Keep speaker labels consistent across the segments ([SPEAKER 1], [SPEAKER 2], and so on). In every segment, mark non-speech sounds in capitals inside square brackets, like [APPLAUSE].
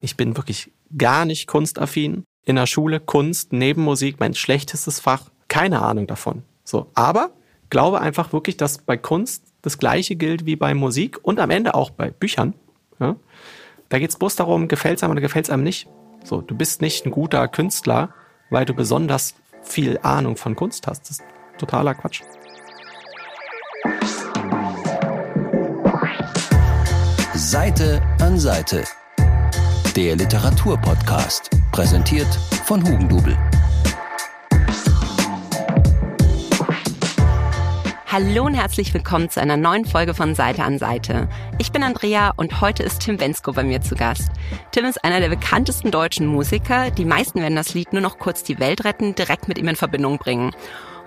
[SPEAKER 1] Ich bin wirklich gar nicht kunstaffin. In der Schule Kunst, neben Musik, mein schlechtestes Fach. Keine Ahnung davon. So, aber glaube einfach wirklich, dass bei Kunst das Gleiche gilt wie bei Musik und am Ende auch bei Büchern. Ja? Da geht es bloß darum, gefällt es einem oder gefällt es einem nicht. So, du bist nicht ein guter Künstler, weil du besonders viel Ahnung von Kunst hast. Das ist totaler Quatsch.
[SPEAKER 2] Seite an Seite. Der Literaturpodcast, präsentiert von Hugendubel.
[SPEAKER 3] Hallo und herzlich willkommen zu einer neuen Folge von Seite an Seite. Ich bin Andrea und heute ist Tim Wensko bei mir zu Gast. Tim ist einer der bekanntesten deutschen Musiker. Die meisten werden das Lied nur noch kurz die Welt retten, direkt mit ihm in Verbindung bringen.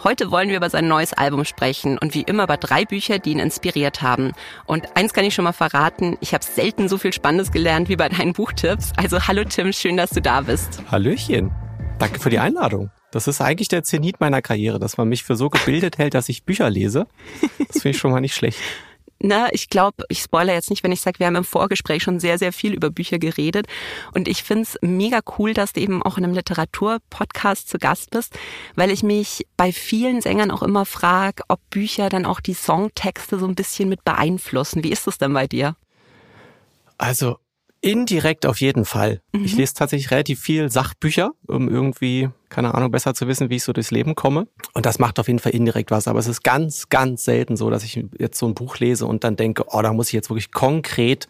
[SPEAKER 3] Heute wollen wir über sein neues Album sprechen und wie immer über drei Bücher, die ihn inspiriert haben. Und eins kann ich schon mal verraten, ich habe selten so viel Spannendes gelernt wie bei deinen Buchtipps. Also hallo Tim, schön, dass du da bist.
[SPEAKER 1] Hallöchen. Danke für die Einladung. Das ist eigentlich der Zenit meiner Karriere, dass man mich für so gebildet [LAUGHS] hält, dass ich Bücher lese. Das finde ich schon mal nicht schlecht
[SPEAKER 3] na, ich glaube, ich spoilere jetzt nicht, wenn ich sage, wir haben im Vorgespräch schon sehr, sehr viel über Bücher geredet. Und ich finde es mega cool, dass du eben auch in einem Literaturpodcast zu Gast bist, weil ich mich bei vielen Sängern auch immer frage, ob Bücher dann auch die Songtexte so ein bisschen mit beeinflussen. Wie ist das denn bei dir?
[SPEAKER 1] Also Indirekt auf jeden Fall. Mhm. Ich lese tatsächlich relativ viel Sachbücher, um irgendwie, keine Ahnung, besser zu wissen, wie ich so durchs Leben komme. Und das macht auf jeden Fall indirekt was. Aber es ist ganz, ganz selten so, dass ich jetzt so ein Buch lese und dann denke, oh, da muss ich jetzt wirklich konkret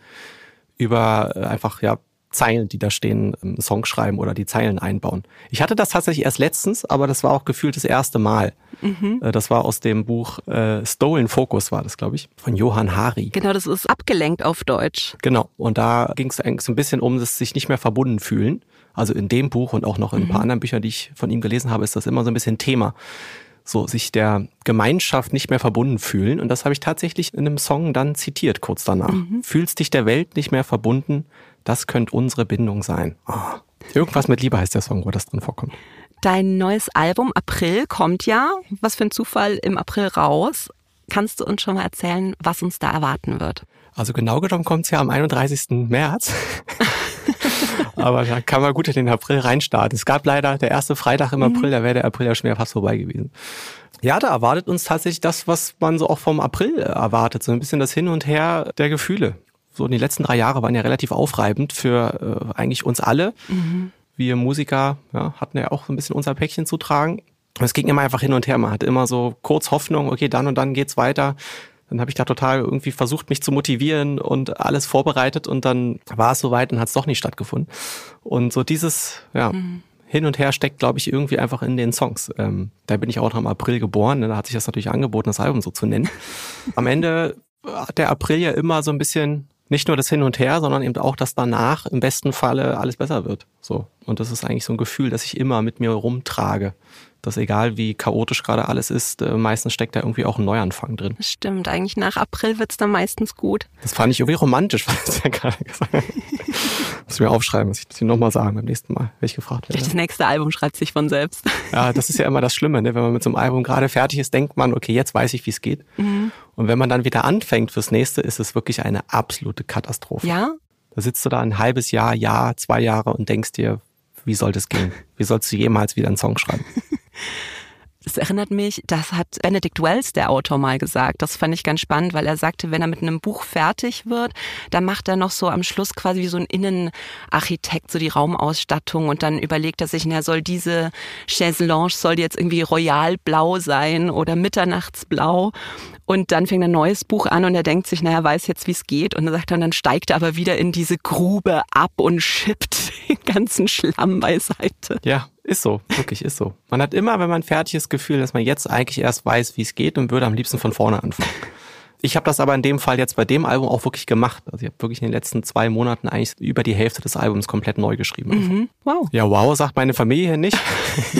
[SPEAKER 1] über äh, einfach, ja, Zeilen, die da stehen, einen Song schreiben oder die Zeilen einbauen. Ich hatte das tatsächlich erst letztens, aber das war auch gefühlt das erste Mal. Mhm. Äh, das war aus dem Buch äh, Stolen Focus war das, glaube ich, von Johann Hari.
[SPEAKER 3] Genau, das ist abgelenkt auf Deutsch.
[SPEAKER 1] Genau, und da ging es eigentlich so ein bisschen um das sich nicht mehr verbunden fühlen. Also in dem Buch und auch noch in ein paar mhm. anderen Büchern, die ich von ihm gelesen habe, ist das immer so ein bisschen Thema so sich der Gemeinschaft nicht mehr verbunden fühlen. Und das habe ich tatsächlich in einem Song dann zitiert kurz danach. Mhm. Fühlst dich der Welt nicht mehr verbunden, das könnte unsere Bindung sein. Oh. Irgendwas mit Liebe heißt der Song, wo das drin vorkommt.
[SPEAKER 3] Dein neues Album April kommt ja, was für ein Zufall, im April raus. Kannst du uns schon mal erzählen, was uns da erwarten wird?
[SPEAKER 1] Also genau genommen kommt es ja am 31. März. [LAUGHS] Aber da kann man gut in den April reinstarten. Es gab leider der erste Freitag im mhm. April, da wäre der April ja schon wieder fast vorbei gewesen. Ja, da erwartet uns tatsächlich das, was man so auch vom April erwartet. So ein bisschen das Hin und Her der Gefühle so die letzten drei Jahre waren ja relativ aufreibend für äh, eigentlich uns alle. Mhm. Wir Musiker ja, hatten ja auch so ein bisschen unser Päckchen zu tragen. Es ging immer einfach hin und her. Man hatte immer so kurz Hoffnung, okay, dann und dann geht's weiter. Dann habe ich da total irgendwie versucht, mich zu motivieren und alles vorbereitet und dann war es soweit und hat es doch nicht stattgefunden. Und so dieses, ja, mhm. hin und her steckt, glaube ich, irgendwie einfach in den Songs. Ähm, da bin ich auch noch im April geboren, ne? da hat sich das natürlich angeboten, das Album so zu nennen. [LAUGHS] Am Ende hat der April ja immer so ein bisschen nicht nur das Hin und Her, sondern eben auch, dass danach im besten Falle alles besser wird. So. Und das ist eigentlich so ein Gefühl, das ich immer mit mir rumtrage dass egal wie chaotisch gerade alles ist, äh, meistens steckt da irgendwie auch ein Neuanfang drin.
[SPEAKER 3] Das stimmt, eigentlich nach April wird's dann meistens gut.
[SPEAKER 1] Das fand ich irgendwie romantisch, [LAUGHS] was ja gerade gesagt hast. Muss mir aufschreiben, muss ich das nochmal sagen beim nächsten Mal, wenn ich gefragt werde.
[SPEAKER 3] Das nächste Album schreibt sich von selbst. [LAUGHS]
[SPEAKER 1] Ja, das ist ja immer das Schlimme, ne? wenn man mit so einem Album gerade fertig ist, denkt man, okay, jetzt weiß ich, wie es geht. Mhm. Und wenn man dann wieder anfängt fürs nächste, ist es wirklich eine absolute Katastrophe.
[SPEAKER 3] Ja?
[SPEAKER 1] Da sitzt du da ein halbes Jahr, Jahr, zwei Jahre und denkst dir, wie soll das gehen? Wie sollst du jemals wieder einen Song schreiben?
[SPEAKER 3] Das erinnert mich, das hat Benedict Wells, der Autor, mal gesagt. Das fand ich ganz spannend, weil er sagte, wenn er mit einem Buch fertig wird, dann macht er noch so am Schluss quasi wie so ein Innenarchitekt so die Raumausstattung und dann überlegt er sich, na, soll diese Chaise Lounge, soll die jetzt irgendwie royalblau sein oder mitternachtsblau? Und dann fängt ein neues Buch an und er denkt sich, naja, weiß jetzt, wie es geht. Und dann sagt er, und dann steigt er aber wieder in diese Grube ab und schippt [LAUGHS] den ganzen Schlamm beiseite.
[SPEAKER 1] Ja, ist so, wirklich ist so. Man hat immer, wenn man fertig ist, Gefühl, dass man jetzt eigentlich erst weiß, wie es geht und würde am liebsten von vorne anfangen. Ich habe das aber in dem Fall jetzt bei dem Album auch wirklich gemacht. Also ich habe wirklich in den letzten zwei Monaten eigentlich über die Hälfte des Albums komplett neu geschrieben.
[SPEAKER 3] Mhm. Wow.
[SPEAKER 1] Ja, wow, sagt meine Familie nicht. [LAUGHS]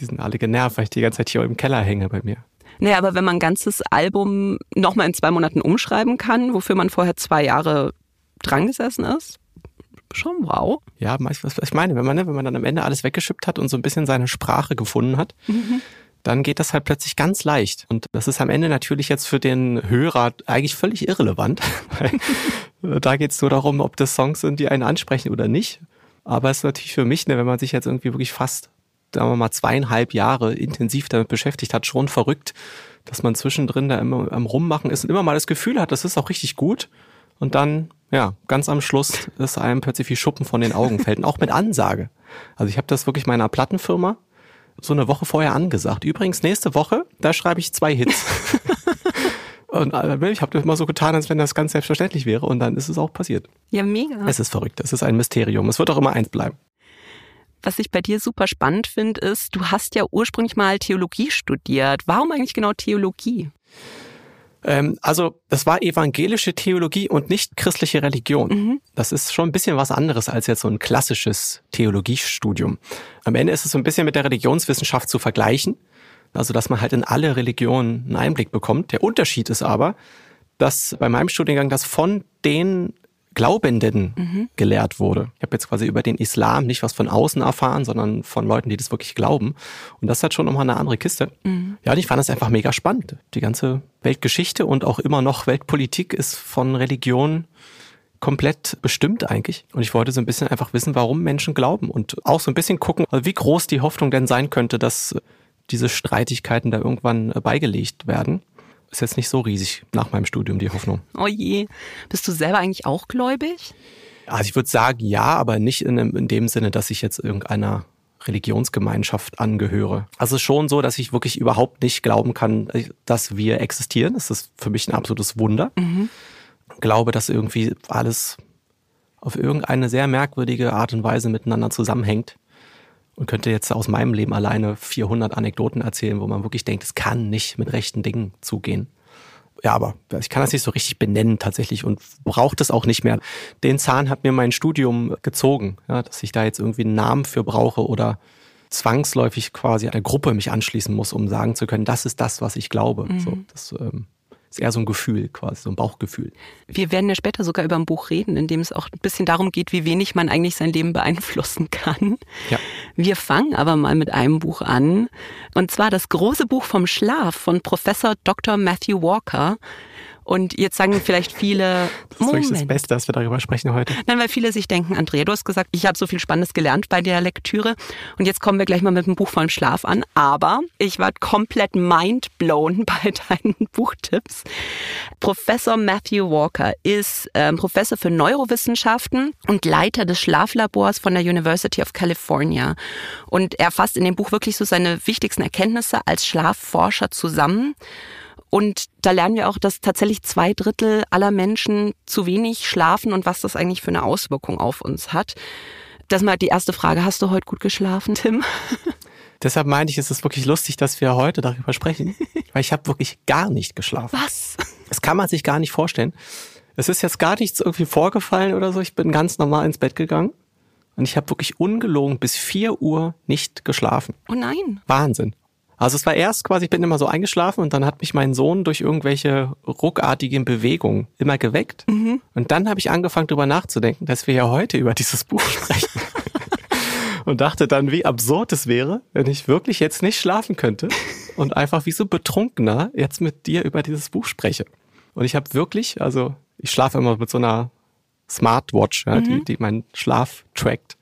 [SPEAKER 1] die sind alle genervt, weil ich die ganze Zeit hier im Keller hänge bei mir.
[SPEAKER 3] Naja, aber wenn man ein ganzes Album nochmal in zwei Monaten umschreiben kann, wofür man vorher zwei Jahre dran gesessen ist, schon wow.
[SPEAKER 1] Ja, was ich meine, wenn man, ne, wenn man dann am Ende alles weggeschippt hat und so ein bisschen seine Sprache gefunden hat, mhm. dann geht das halt plötzlich ganz leicht. Und das ist am Ende natürlich jetzt für den Hörer eigentlich völlig irrelevant. [LAUGHS] [LAUGHS] da geht es nur darum, ob das Songs sind, die einen ansprechen oder nicht. Aber es ist natürlich für mich, ne, wenn man sich jetzt irgendwie wirklich fast, sagen wir mal, zweieinhalb Jahre intensiv damit beschäftigt hat, schon verrückt, dass man zwischendrin da immer am Rummachen ist und immer mal das Gefühl hat, das ist auch richtig gut. Und dann, ja, ganz am Schluss ist einem plötzlich wie Schuppen von den Augen fällt. Und auch mit Ansage. Also ich habe das wirklich meiner Plattenfirma so eine Woche vorher angesagt. Übrigens, nächste Woche, da schreibe ich zwei Hits. [LAUGHS] und äh, ich habe das immer so getan, als wenn das ganz selbstverständlich wäre. Und dann ist es auch passiert.
[SPEAKER 3] Ja, mega.
[SPEAKER 1] Es ist verrückt. Es ist ein Mysterium. Es wird auch immer eins bleiben.
[SPEAKER 3] Was ich bei dir super spannend finde, ist, du hast ja ursprünglich mal Theologie studiert. Warum eigentlich genau Theologie?
[SPEAKER 1] Ähm, also das war evangelische Theologie und nicht christliche Religion. Mhm. Das ist schon ein bisschen was anderes als jetzt so ein klassisches Theologiestudium. Am Ende ist es so ein bisschen mit der Religionswissenschaft zu vergleichen. Also dass man halt in alle Religionen einen Einblick bekommt. Der Unterschied ist aber, dass bei meinem Studiengang das von den Glaubenden mhm. gelehrt wurde. Ich habe jetzt quasi über den Islam nicht was von außen erfahren, sondern von Leuten, die das wirklich glauben. Und das hat schon nochmal eine andere Kiste. Mhm. Ja, und ich fand das einfach mega spannend. Die ganze Weltgeschichte und auch immer noch Weltpolitik ist von Religion komplett bestimmt eigentlich. Und ich wollte so ein bisschen einfach wissen, warum Menschen glauben und auch so ein bisschen gucken, wie groß die Hoffnung denn sein könnte, dass diese Streitigkeiten da irgendwann beigelegt werden ist jetzt nicht so riesig nach meinem Studium, die Hoffnung.
[SPEAKER 3] Oh je. Bist du selber eigentlich auch gläubig?
[SPEAKER 1] Also ich würde sagen, ja, aber nicht in, in dem Sinne, dass ich jetzt irgendeiner Religionsgemeinschaft angehöre. Also schon so, dass ich wirklich überhaupt nicht glauben kann, dass wir existieren. Das ist für mich ein absolutes Wunder. Mhm. Glaube, dass irgendwie alles auf irgendeine sehr merkwürdige Art und Weise miteinander zusammenhängt und könnte jetzt aus meinem Leben alleine 400 Anekdoten erzählen, wo man wirklich denkt, es kann nicht mit rechten Dingen zugehen. Ja, aber ich kann das nicht so richtig benennen tatsächlich und braucht es auch nicht mehr. Den Zahn hat mir mein Studium gezogen, ja, dass ich da jetzt irgendwie einen Namen für brauche oder zwangsläufig quasi einer Gruppe mich anschließen muss, um sagen zu können, das ist das, was ich glaube. Mhm. So, das ähm, ist eher so ein Gefühl quasi, so ein Bauchgefühl.
[SPEAKER 3] Wir werden ja später sogar über ein Buch reden, in dem es auch ein bisschen darum geht, wie wenig man eigentlich sein Leben beeinflussen kann. Ja. Wir fangen aber mal mit einem Buch an. Und zwar das große Buch vom Schlaf von Professor Dr. Matthew Walker. Und jetzt sagen vielleicht viele,
[SPEAKER 1] das ist wirklich das Beste, dass wir darüber sprechen heute.
[SPEAKER 3] Nein, weil viele sich denken, Andrea, du hast gesagt, ich habe so viel Spannendes gelernt bei der Lektüre. Und jetzt kommen wir gleich mal mit dem Buch vom Schlaf an. Aber ich war komplett mindblown [LAUGHS] bei deinen Buchtipps. Professor Matthew Walker ist ähm, Professor für Neurowissenschaften und Leiter des Schlaflabors von der University of California. Und er fasst in dem Buch wirklich so seine wichtigsten Erkenntnisse als Schlafforscher zusammen. Und da lernen wir auch, dass tatsächlich zwei Drittel aller Menschen zu wenig schlafen und was das eigentlich für eine Auswirkung auf uns hat. Das ist mal die erste Frage. Hast du heute gut geschlafen, Tim? [LAUGHS]
[SPEAKER 1] Deshalb meinte ich, es ist wirklich lustig, dass wir heute darüber sprechen, [LAUGHS] weil ich habe wirklich gar nicht geschlafen.
[SPEAKER 3] Was?
[SPEAKER 1] Das kann man sich gar nicht vorstellen. Es ist jetzt gar nichts irgendwie vorgefallen oder so. Ich bin ganz normal ins Bett gegangen und ich habe wirklich ungelogen bis 4 Uhr nicht geschlafen.
[SPEAKER 3] Oh nein.
[SPEAKER 1] Wahnsinn. Also es war erst quasi, ich bin immer so eingeschlafen und dann hat mich mein Sohn durch irgendwelche ruckartigen Bewegungen immer geweckt. Mhm. Und dann habe ich angefangen darüber nachzudenken, dass wir ja heute über dieses Buch sprechen. [LAUGHS] und dachte dann, wie absurd es wäre, wenn ich wirklich jetzt nicht schlafen könnte und einfach wie so betrunkener jetzt mit dir über dieses Buch spreche. Und ich habe wirklich, also ich schlafe immer mit so einer Smartwatch, ja, mhm. die, die meinen Schlaf trackt.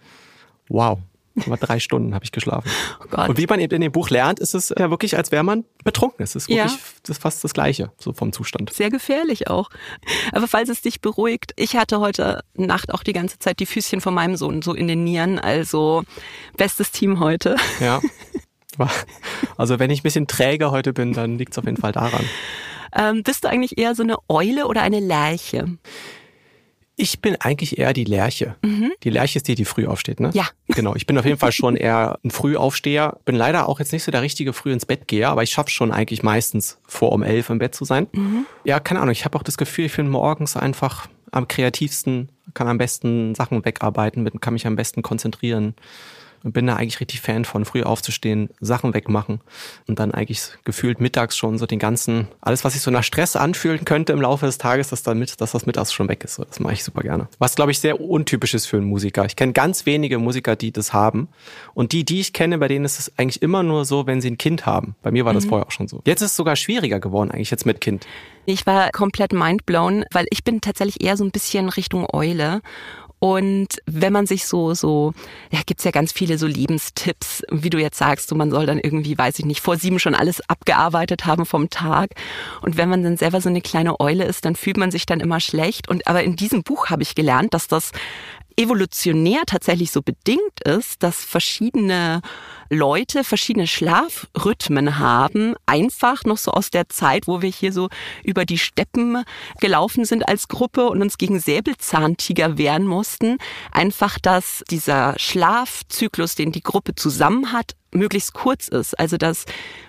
[SPEAKER 1] Wow. Aber drei Stunden habe ich geschlafen. Oh und wie man eben in dem Buch lernt, ist es ja wirklich, als wäre man betrunken. Es ist wirklich ja. das ist fast das Gleiche, so vom Zustand.
[SPEAKER 3] Sehr gefährlich auch. Aber falls es dich beruhigt, ich hatte heute Nacht auch die ganze Zeit die Füßchen von meinem Sohn so in den Nieren. Also bestes Team heute.
[SPEAKER 1] Ja. [LAUGHS] Also wenn ich ein bisschen träger heute bin, dann liegt es auf jeden Fall daran.
[SPEAKER 3] Ähm, bist du eigentlich eher so eine Eule oder eine Lerche?
[SPEAKER 1] Ich bin eigentlich eher die Lerche. Mhm. Die Lerche ist die, die früh aufsteht, ne?
[SPEAKER 3] Ja. [LAUGHS]
[SPEAKER 1] Genau, ich bin auf jeden Fall schon eher ein Frühaufsteher. Bin leider auch jetzt nicht so der richtige früh ins Bett gehe, aber ich schaffe schon eigentlich meistens vor um elf im Bett zu sein. Mhm. Ja, keine Ahnung, ich habe auch das Gefühl, ich bin morgens einfach am kreativsten, kann am besten Sachen wegarbeiten, kann mich am besten konzentrieren. Bin da eigentlich richtig Fan von, früh aufzustehen, Sachen wegmachen und dann eigentlich gefühlt mittags schon so den ganzen, alles, was sich so nach Stress anfühlen könnte im Laufe des Tages, dass, dann mit, dass das mittags schon weg ist. Das mache ich super gerne. Was, glaube ich, sehr untypisch ist für einen Musiker. Ich kenne ganz wenige Musiker, die das haben. Und die, die ich kenne, bei denen ist es eigentlich immer nur so, wenn sie ein Kind haben. Bei mir war das mhm. vorher auch schon so. Jetzt ist es sogar schwieriger geworden, eigentlich jetzt mit Kind.
[SPEAKER 3] Ich war komplett mindblown, weil ich bin tatsächlich eher so ein bisschen Richtung Eule. Und wenn man sich so, so, ja, gibt's ja ganz viele so Lebenstipps, wie du jetzt sagst, so man soll dann irgendwie, weiß ich nicht, vor sieben schon alles abgearbeitet haben vom Tag. Und wenn man dann selber so eine kleine Eule ist, dann fühlt man sich dann immer schlecht. Und aber in diesem Buch habe ich gelernt, dass das evolutionär tatsächlich so bedingt ist, dass verschiedene Leute verschiedene Schlafrhythmen haben, einfach noch so aus der Zeit, wo wir hier so über die Steppen gelaufen sind als Gruppe und uns gegen Säbelzahntiger wehren mussten. Einfach, dass dieser Schlafzyklus, den die Gruppe zusammen hat, möglichst kurz ist. Also, dass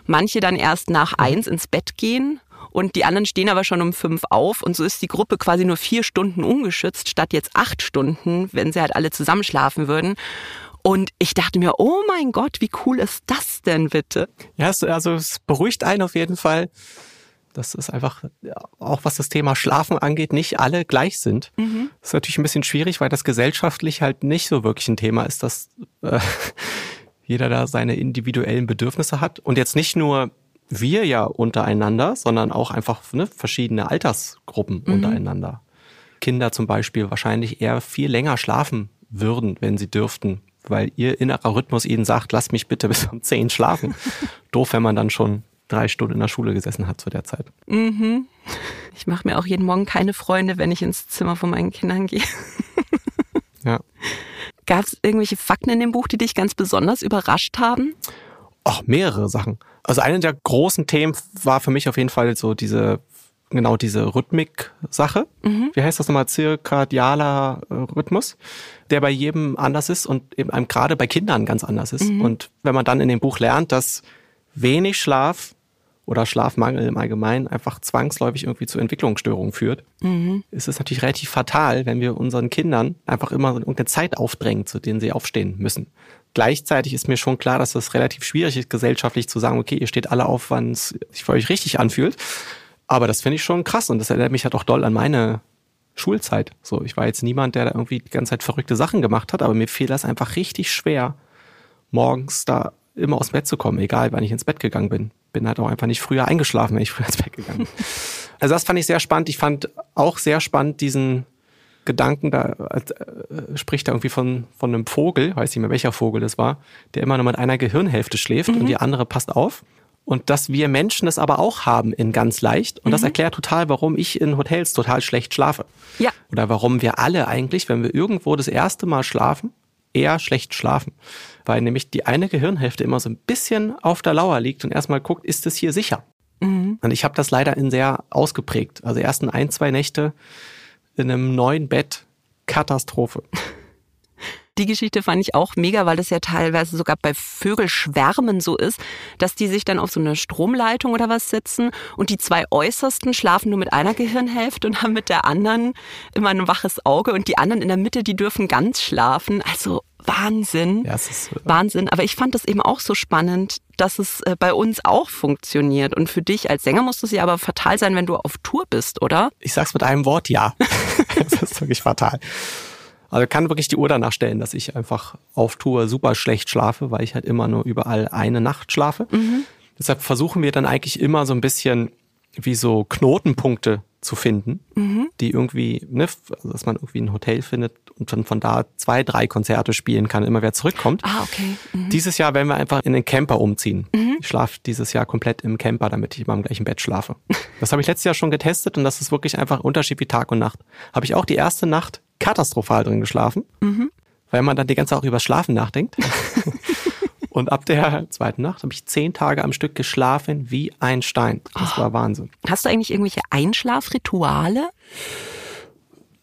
[SPEAKER 3] manche dann erst nach eins ins Bett gehen und die anderen stehen aber schon um fünf auf und so ist die Gruppe quasi nur vier Stunden ungeschützt, statt jetzt acht Stunden, wenn sie halt alle zusammenschlafen würden. Und ich dachte mir, oh mein Gott, wie cool ist das denn bitte?
[SPEAKER 1] Ja, also es beruhigt einen auf jeden Fall. Das ist einfach, auch was das Thema Schlafen angeht, nicht alle gleich sind. Mhm. Das ist natürlich ein bisschen schwierig, weil das gesellschaftlich halt nicht so wirklich ein Thema ist, dass äh, [LAUGHS] jeder da seine individuellen Bedürfnisse hat. Und jetzt nicht nur wir ja untereinander, sondern auch einfach ne, verschiedene Altersgruppen mhm. untereinander. Kinder zum Beispiel wahrscheinlich eher viel länger schlafen würden, wenn sie dürften, weil ihr innerer Rhythmus ihnen sagt, lass mich bitte [LAUGHS] bis um zehn schlafen. [LAUGHS] Doof, wenn man dann schon drei Stunden in der Schule gesessen hat zu der Zeit.
[SPEAKER 3] Mhm. Ich mache mir auch jeden Morgen keine Freunde, wenn ich ins Zimmer von meinen Kindern gehe.
[SPEAKER 1] ja.
[SPEAKER 3] Gab es irgendwelche Fakten in dem Buch, die dich ganz besonders überrascht haben?
[SPEAKER 1] Ach, mehrere Sachen. Also eine der großen Themen war für mich auf jeden Fall so diese genau diese Rhythmik-Sache. Mhm. Wie heißt das nochmal? Zirkadialer äh, Rhythmus, der bei jedem anders ist und eben einem gerade bei Kindern ganz anders ist. Mhm. Und wenn man dann in dem Buch lernt, dass wenig Schlaf oder Schlafmangel im Allgemeinen einfach zwangsläufig irgendwie zu Entwicklungsstörungen führt, mhm. ist es natürlich relativ fatal, wenn wir unseren Kindern einfach immer irgendeine Zeit aufdrängen, zu denen sie aufstehen müssen. Gleichzeitig ist mir schon klar, dass das relativ schwierig ist, gesellschaftlich zu sagen, okay, ihr steht alle auf, wann es sich für euch richtig anfühlt. Aber das finde ich schon krass und das erinnert mich halt auch doll an meine Schulzeit. So, ich war jetzt niemand, der da irgendwie die ganze Zeit verrückte Sachen gemacht hat, aber mir fiel das einfach richtig schwer, morgens da immer aus dem Bett zu kommen, egal wann ich ins Bett gegangen bin. Bin halt auch einfach nicht früher eingeschlafen, wenn ich früher ins Bett gegangen bin. [LAUGHS] Also das fand ich sehr spannend. Ich fand auch sehr spannend diesen Gedanken, da äh, spricht er irgendwie von, von einem Vogel, weiß nicht mehr welcher Vogel das war, der immer nur mit einer Gehirnhälfte schläft mhm. und die andere passt auf. Und dass wir Menschen das aber auch haben in ganz leicht. Und mhm. das erklärt total, warum ich in Hotels total schlecht schlafe.
[SPEAKER 3] Ja.
[SPEAKER 1] Oder warum wir alle eigentlich, wenn wir irgendwo das erste Mal schlafen, eher schlecht schlafen. Weil nämlich die eine Gehirnhälfte immer so ein bisschen auf der Lauer liegt und erstmal guckt, ist es hier sicher? Mhm. Und ich habe das leider in sehr ausgeprägt. Also ersten ein, zwei Nächte in einem neuen Bett. Katastrophe.
[SPEAKER 3] Die Geschichte fand ich auch mega, weil das ja teilweise sogar bei Vögelschwärmen so ist, dass die sich dann auf so eine Stromleitung oder was setzen und die zwei Äußersten schlafen nur mit einer Gehirnhälfte und haben mit der anderen immer ein waches Auge und die anderen in der Mitte, die dürfen ganz schlafen. Also Wahnsinn.
[SPEAKER 1] Ja, ist,
[SPEAKER 3] äh, Wahnsinn. Aber ich fand das eben auch so spannend, dass es äh, bei uns auch funktioniert. Und für dich als Sänger muss es ja aber fatal sein, wenn du auf Tour bist, oder?
[SPEAKER 1] Ich sag's mit einem Wort, ja. [LAUGHS] das ist wirklich fatal. Also kann wirklich die Uhr danach stellen, dass ich einfach auf Tour super schlecht schlafe, weil ich halt immer nur überall eine Nacht schlafe. Mhm. Deshalb versuchen wir dann eigentlich immer so ein bisschen wie so Knotenpunkte zu finden, mhm. die irgendwie, ne, also dass man irgendwie ein Hotel findet und dann von da zwei, drei Konzerte spielen kann, immer wer zurückkommt.
[SPEAKER 3] Ah, okay.
[SPEAKER 1] Mhm. Dieses Jahr werden wir einfach in den Camper umziehen. Mhm. Ich schlafe dieses Jahr komplett im Camper, damit ich immer im gleichen Bett schlafe. [LAUGHS] Das habe ich letztes Jahr schon getestet und das ist wirklich einfach ein Unterschied wie Tag und Nacht. Habe ich auch die erste Nacht katastrophal drin geschlafen, mhm. weil man dann die ganze Zeit auch über Schlafen nachdenkt. [LAUGHS] Und ab der zweiten Nacht habe ich zehn Tage am Stück geschlafen wie ein Stein. Das oh. war Wahnsinn.
[SPEAKER 3] Hast du eigentlich irgendwelche Einschlafrituale?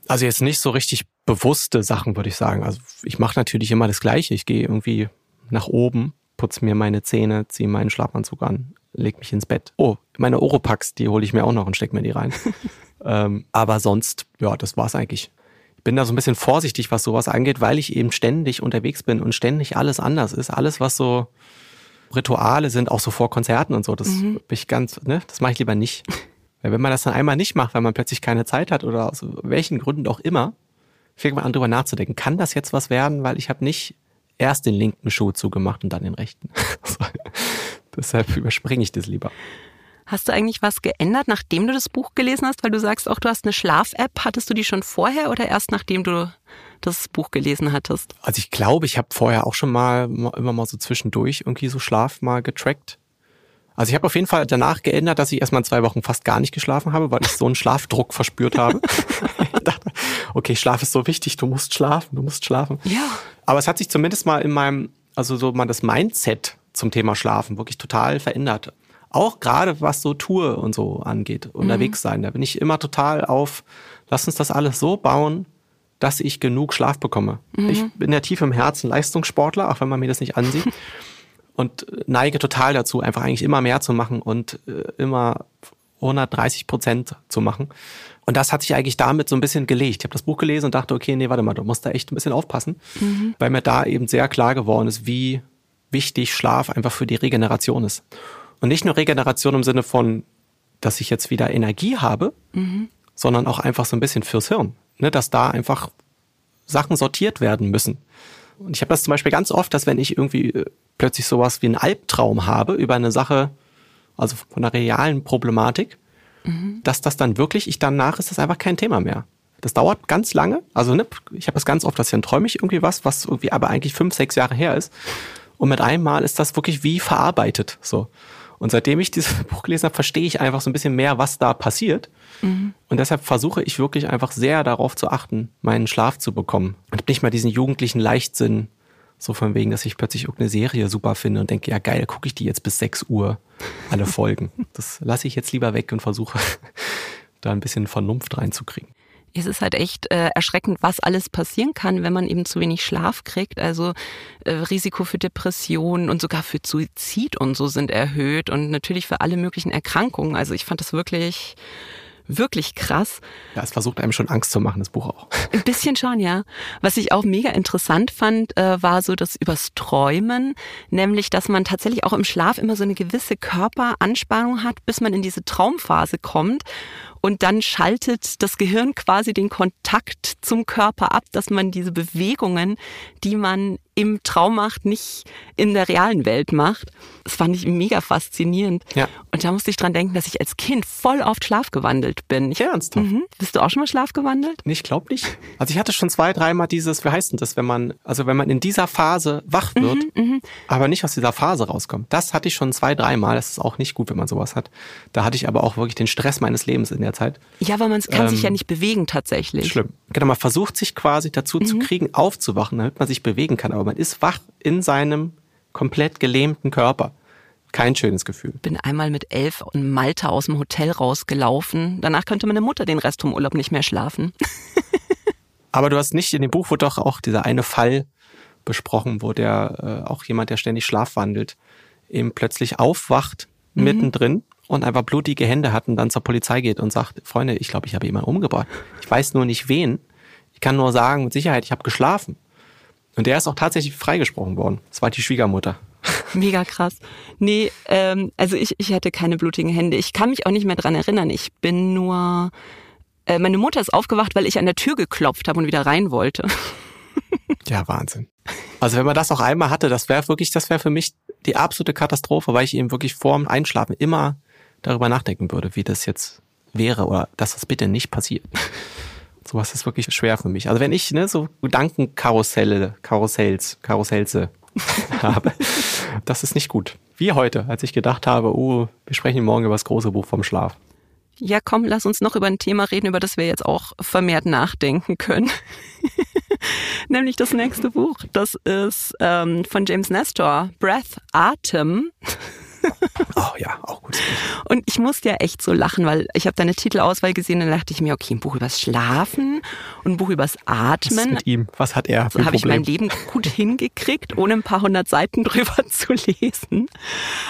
[SPEAKER 1] Also jetzt nicht so richtig bewusste Sachen, würde ich sagen. Also ich mache natürlich immer das Gleiche. Ich gehe irgendwie nach oben, putze mir meine Zähne, ziehe meinen Schlafanzug an, leg mich ins Bett. Oh, meine Oropax, die hole ich mir auch noch und steck mir die rein. [LAUGHS] ähm, aber sonst, ja, das war's eigentlich bin da so ein bisschen vorsichtig, was sowas angeht, weil ich eben ständig unterwegs bin und ständig alles anders ist. Alles, was so Rituale sind, auch so vor Konzerten und so, das mhm. bin ich ganz, ne, das mache ich lieber nicht. [LAUGHS] Weil wenn man das dann einmal nicht macht, weil man plötzlich keine Zeit hat oder aus welchen Gründen auch immer, fängt man an drüber nachzudenken. Kann das jetzt was werden? Weil ich habe nicht erst den linken Schuh zugemacht und dann den rechten. [LAUGHS] Deshalb überspringe ich das lieber.
[SPEAKER 3] Hast du eigentlich was geändert, nachdem du das Buch gelesen hast? Weil du sagst auch, du hast eine Schlaf-App. Hattest du die schon vorher oder erst nachdem du das Buch gelesen hattest?
[SPEAKER 1] Also ich glaube, ich habe vorher auch schon mal immer mal so zwischendurch irgendwie so Schlaf mal getrackt. Also ich habe auf jeden Fall danach geändert, dass ich erstmal zwei Wochen fast gar nicht geschlafen habe, weil ich so einen Schlafdruck verspürt habe. [LAUGHS] ich dachte, okay, Schlaf ist so wichtig, du musst schlafen, du musst schlafen.
[SPEAKER 3] Ja.
[SPEAKER 1] Aber es hat sich zumindest mal in meinem, also so mal das Mindset zum Thema Schlafen wirklich total verändert. Auch gerade was so Tour und so angeht, unterwegs mhm. sein. Da bin ich immer total auf, lass uns das alles so bauen, dass ich genug Schlaf bekomme. Mhm. Ich bin ja tief im Herzen Leistungssportler, auch wenn man mir das nicht ansieht. [LAUGHS] und neige total dazu, einfach eigentlich immer mehr zu machen und äh, immer 130 Prozent zu machen. Und das hat sich eigentlich damit so ein bisschen gelegt. Ich habe das Buch gelesen und dachte, okay, nee, warte mal, du musst da echt ein bisschen aufpassen, mhm. weil mir da eben sehr klar geworden ist, wie wichtig Schlaf einfach für die Regeneration ist. Und nicht nur Regeneration im Sinne von, dass ich jetzt wieder Energie habe, mhm. sondern auch einfach so ein bisschen fürs Hirn. Ne, dass da einfach Sachen sortiert werden müssen. Und ich habe das zum Beispiel ganz oft, dass wenn ich irgendwie äh, plötzlich sowas wie einen Albtraum habe über eine Sache, also von einer realen Problematik, mhm. dass das dann wirklich, ich danach ist das einfach kein Thema mehr. Das dauert ganz lange. Also ne, ich habe das ganz oft, dass dann träume ich irgendwie was, was irgendwie aber eigentlich fünf, sechs Jahre her ist. Und mit einmal ist das wirklich wie verarbeitet. So. Und seitdem ich dieses [LAUGHS] Buch gelesen habe, verstehe ich einfach so ein bisschen mehr, was da passiert. Mhm. Und deshalb versuche ich wirklich einfach sehr darauf zu achten, meinen Schlaf zu bekommen. Und nicht mal diesen jugendlichen Leichtsinn, so von wegen, dass ich plötzlich irgendeine Serie super finde und denke, ja geil, gucke ich die jetzt bis 6 Uhr, alle Folgen. [LAUGHS] Das lasse ich jetzt lieber weg und versuche [LAUGHS] da ein bisschen Vernunft reinzukriegen
[SPEAKER 3] es ist halt echt äh, erschreckend, was alles passieren kann, wenn man eben zu wenig Schlaf kriegt. Also äh, Risiko für Depressionen und sogar für Suizid und so sind erhöht und natürlich für alle möglichen Erkrankungen. Also ich fand das wirklich wirklich krass.
[SPEAKER 1] Ja, es versucht einem schon Angst zu machen, das Buch auch.
[SPEAKER 3] Ein bisschen schon, ja. Was ich auch mega interessant fand, äh, war so das übers Träumen, nämlich, dass man tatsächlich auch im Schlaf immer so eine gewisse Körperanspannung hat, bis man in diese Traumphase kommt und dann schaltet das Gehirn quasi den Kontakt zum Körper ab, dass man diese Bewegungen, die man im Traum macht, nicht in der realen Welt macht. Das fand ich mega faszinierend. Ja. Und da musste ich dran denken, dass ich als Kind voll oft schlafgewandelt bin. Ich,
[SPEAKER 1] ja, ernsthaft. Mhm.
[SPEAKER 3] Bist du auch schon mal schlafgewandelt?
[SPEAKER 1] Nee, ich glaube nicht. Also ich hatte schon zwei, dreimal dieses, wie heißt denn das, wenn man, also wenn man in dieser Phase wach wird, mhm, mhm, aber nicht aus dieser Phase rauskommt. Das hatte ich schon zwei, dreimal. Das ist auch nicht gut, wenn man sowas hat. Da hatte ich aber auch wirklich den Stress meines Lebens in der Zeit.
[SPEAKER 3] Ja, weil man kann ähm, sich ja nicht bewegen tatsächlich.
[SPEAKER 1] Schlimm. Genau, man versucht sich quasi dazu zu mhm. kriegen, aufzuwachen, damit man sich bewegen kann. Aber man ist wach in seinem komplett gelähmten Körper. Kein schönes Gefühl.
[SPEAKER 3] Bin einmal mit elf in Malta aus dem Hotel rausgelaufen. Danach könnte meine Mutter den Rest vom Urlaub nicht mehr schlafen. [LAUGHS]
[SPEAKER 1] Aber du hast nicht, in dem Buch wurde doch auch dieser eine Fall besprochen, wo der äh, auch jemand, der ständig Schlaf wandelt, eben plötzlich aufwacht mhm. mittendrin und einfach blutige Hände hat und dann zur Polizei geht und sagt, Freunde, ich glaube, ich habe jemanden umgebracht. Ich weiß nur nicht wen. Ich kann nur sagen mit Sicherheit, ich habe geschlafen. Und der ist auch tatsächlich freigesprochen worden. Das war die Schwiegermutter. [LAUGHS]
[SPEAKER 3] Mega krass. Nee, ähm, also ich, ich hatte keine blutigen Hände. Ich kann mich auch nicht mehr dran erinnern. Ich bin nur. Äh, meine Mutter ist aufgewacht, weil ich an der Tür geklopft habe und wieder rein wollte. [LAUGHS]
[SPEAKER 1] Ja, Wahnsinn. Also wenn man das auch einmal hatte, das wäre wirklich, das wäre für mich die absolute Katastrophe, weil ich eben wirklich vorm Einschlafen immer darüber nachdenken würde, wie das jetzt wäre oder dass das bitte nicht passiert. [LAUGHS] Sowas ist wirklich schwer für mich. Also wenn ich ne, so Gedankenkarusselle, Karussells, Karusselse [LAUGHS] habe, das ist nicht gut. Wie heute, als ich gedacht habe, oh, wir sprechen morgen über das große Buch vom Schlaf.
[SPEAKER 3] Ja, komm, lass uns noch über ein Thema reden, über das wir jetzt auch vermehrt nachdenken können. [LAUGHS] Nämlich das nächste Buch. Das ist ähm, von James Nestor, Breath, Atem. [LAUGHS]
[SPEAKER 1] Oh ja, auch gut.
[SPEAKER 3] Und ich musste ja echt so lachen, weil ich habe deine Titelauswahl gesehen und dann dachte ich mir, okay, ein Buch übers Schlafen und ein Buch übers
[SPEAKER 1] Was ist
[SPEAKER 3] Atmen.
[SPEAKER 1] mit ihm? Was hat er für
[SPEAKER 3] So habe ich mein? Leben gut hingekriegt, ohne ein paar hundert Seiten [LAUGHS] drüber zu lesen.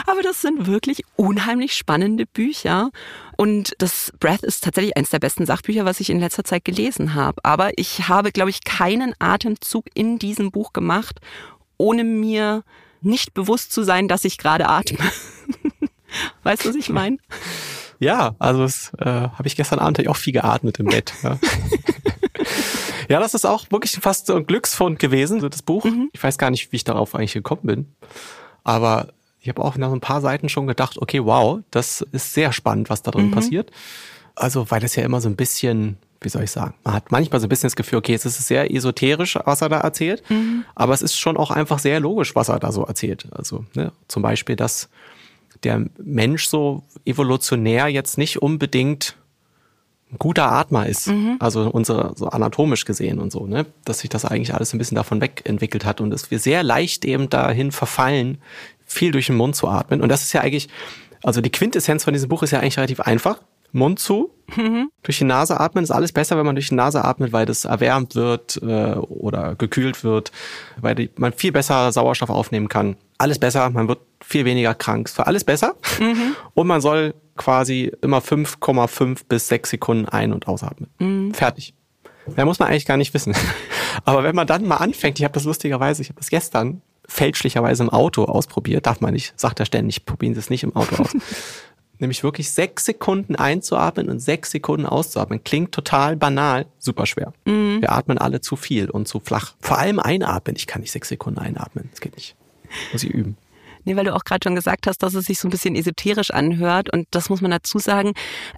[SPEAKER 3] Aber das sind wirklich unheimlich spannende Bücher. Und das Breath ist tatsächlich eines der besten Sachbücher, was ich in letzter Zeit gelesen habe. Aber ich habe, glaube ich, keinen Atemzug in diesem Buch gemacht, ohne mir nicht bewusst zu sein, dass ich gerade atme. [LAUGHS] weißt du, was ich meine?
[SPEAKER 1] Ja, also das äh, habe ich gestern Abend auch viel geatmet im Bett. Ja. [LAUGHS] ja, das ist auch wirklich fast so ein Glücksfund gewesen, so das Buch. Ich weiß gar nicht, wie ich darauf eigentlich gekommen bin. Aber ich habe auch nach ein paar Seiten schon gedacht, okay, wow, das ist sehr spannend, was da drin passiert. Also, weil das ja immer so ein bisschen, wie soll ich sagen, man hat manchmal so ein bisschen das Gefühl, okay, es ist sehr esoterisch, was er da erzählt, aber es ist schon auch einfach sehr logisch, was er da so erzählt. Also, ne, zum Beispiel, dass der Mensch so evolutionär jetzt nicht unbedingt ein guter Atmer ist. Also unsere, so anatomisch gesehen und so, ne? Dass sich das eigentlich alles ein bisschen davon wegentwickelt hat und dass wir sehr leicht eben dahin verfallen, viel durch den Mund zu atmen. Und das ist ja eigentlich, also die Quintessenz von diesem Buch ist ja eigentlich relativ einfach. Mund zu, durch die Nase atmen ist alles besser, wenn man durch die Nase atmet, weil das erwärmt wird äh, oder gekühlt wird, weil die, man viel besser Sauerstoff aufnehmen kann. Alles besser, man wird viel weniger krank. Es war alles besser. [LAUGHS] Und man soll quasi immer 5,5 bis 6 Sekunden ein- und ausatmen. Fertig. Mehr muss man eigentlich gar nicht wissen. [LAUGHS] Aber wenn man dann mal anfängt, ich habe das lustigerweise, ich habe das gestern fälschlicherweise im Auto ausprobiert, darf man nicht, sagt er ständig, probieren Sie es nicht im Auto aus. [LAUGHS] Nämlich wirklich sechs Sekunden einzuatmen und sechs Sekunden auszuatmen. Klingt total banal, super schwer. Wir atmen alle zu viel und zu flach. Vor allem einatmen. Ich kann nicht sechs Sekunden einatmen. Das geht nicht. Muss ich üben.
[SPEAKER 3] Nee, weil du auch gerade schon gesagt hast, dass es sich so ein bisschen esoterisch anhört. Und das muss man dazu sagen,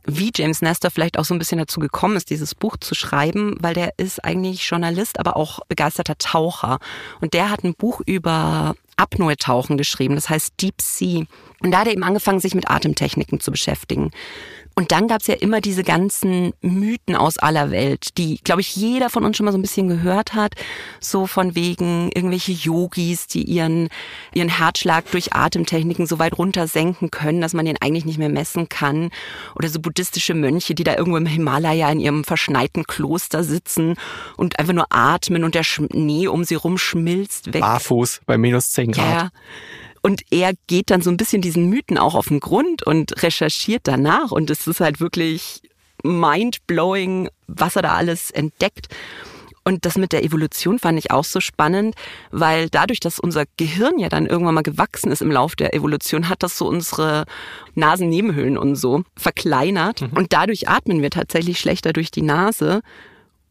[SPEAKER 3] wie James Nestor vielleicht auch so ein bisschen dazu gekommen ist, dieses Buch zu schreiben, weil der ist eigentlich Journalist, aber auch begeisterter Taucher. Und der hat ein Buch über Apnoe-Tauchen geschrieben, das heißt Deep Sea. Und da hat er eben angefangen, sich mit Atemtechniken zu beschäftigen. Und dann gab's ja immer diese ganzen Mythen aus aller Welt, die, glaube ich, jeder von uns schon mal so ein bisschen gehört hat. So von wegen irgendwelche Yogis, die ihren, ihren Herzschlag durch Atemtechniken so weit runter senken können, dass man den eigentlich nicht mehr messen kann. Oder so buddhistische Mönche, die da irgendwo im Himalaya in ihrem verschneiten Kloster sitzen und einfach nur atmen und der Schnee um sie rum schmilzt weg.
[SPEAKER 1] Barfuß bei minus 10 Grad.
[SPEAKER 3] Ja. Und er geht dann so ein bisschen diesen Mythen auch auf den Grund und recherchiert danach. Und es ist halt wirklich mind-blowing, was er da alles entdeckt. Und das mit der Evolution fand ich auch so spannend, weil dadurch, dass unser Gehirn ja dann irgendwann mal gewachsen ist im Lauf der Evolution, hat das so unsere Nasennebenhöhlen und so verkleinert. Und dadurch atmen wir tatsächlich schlechter durch die Nase.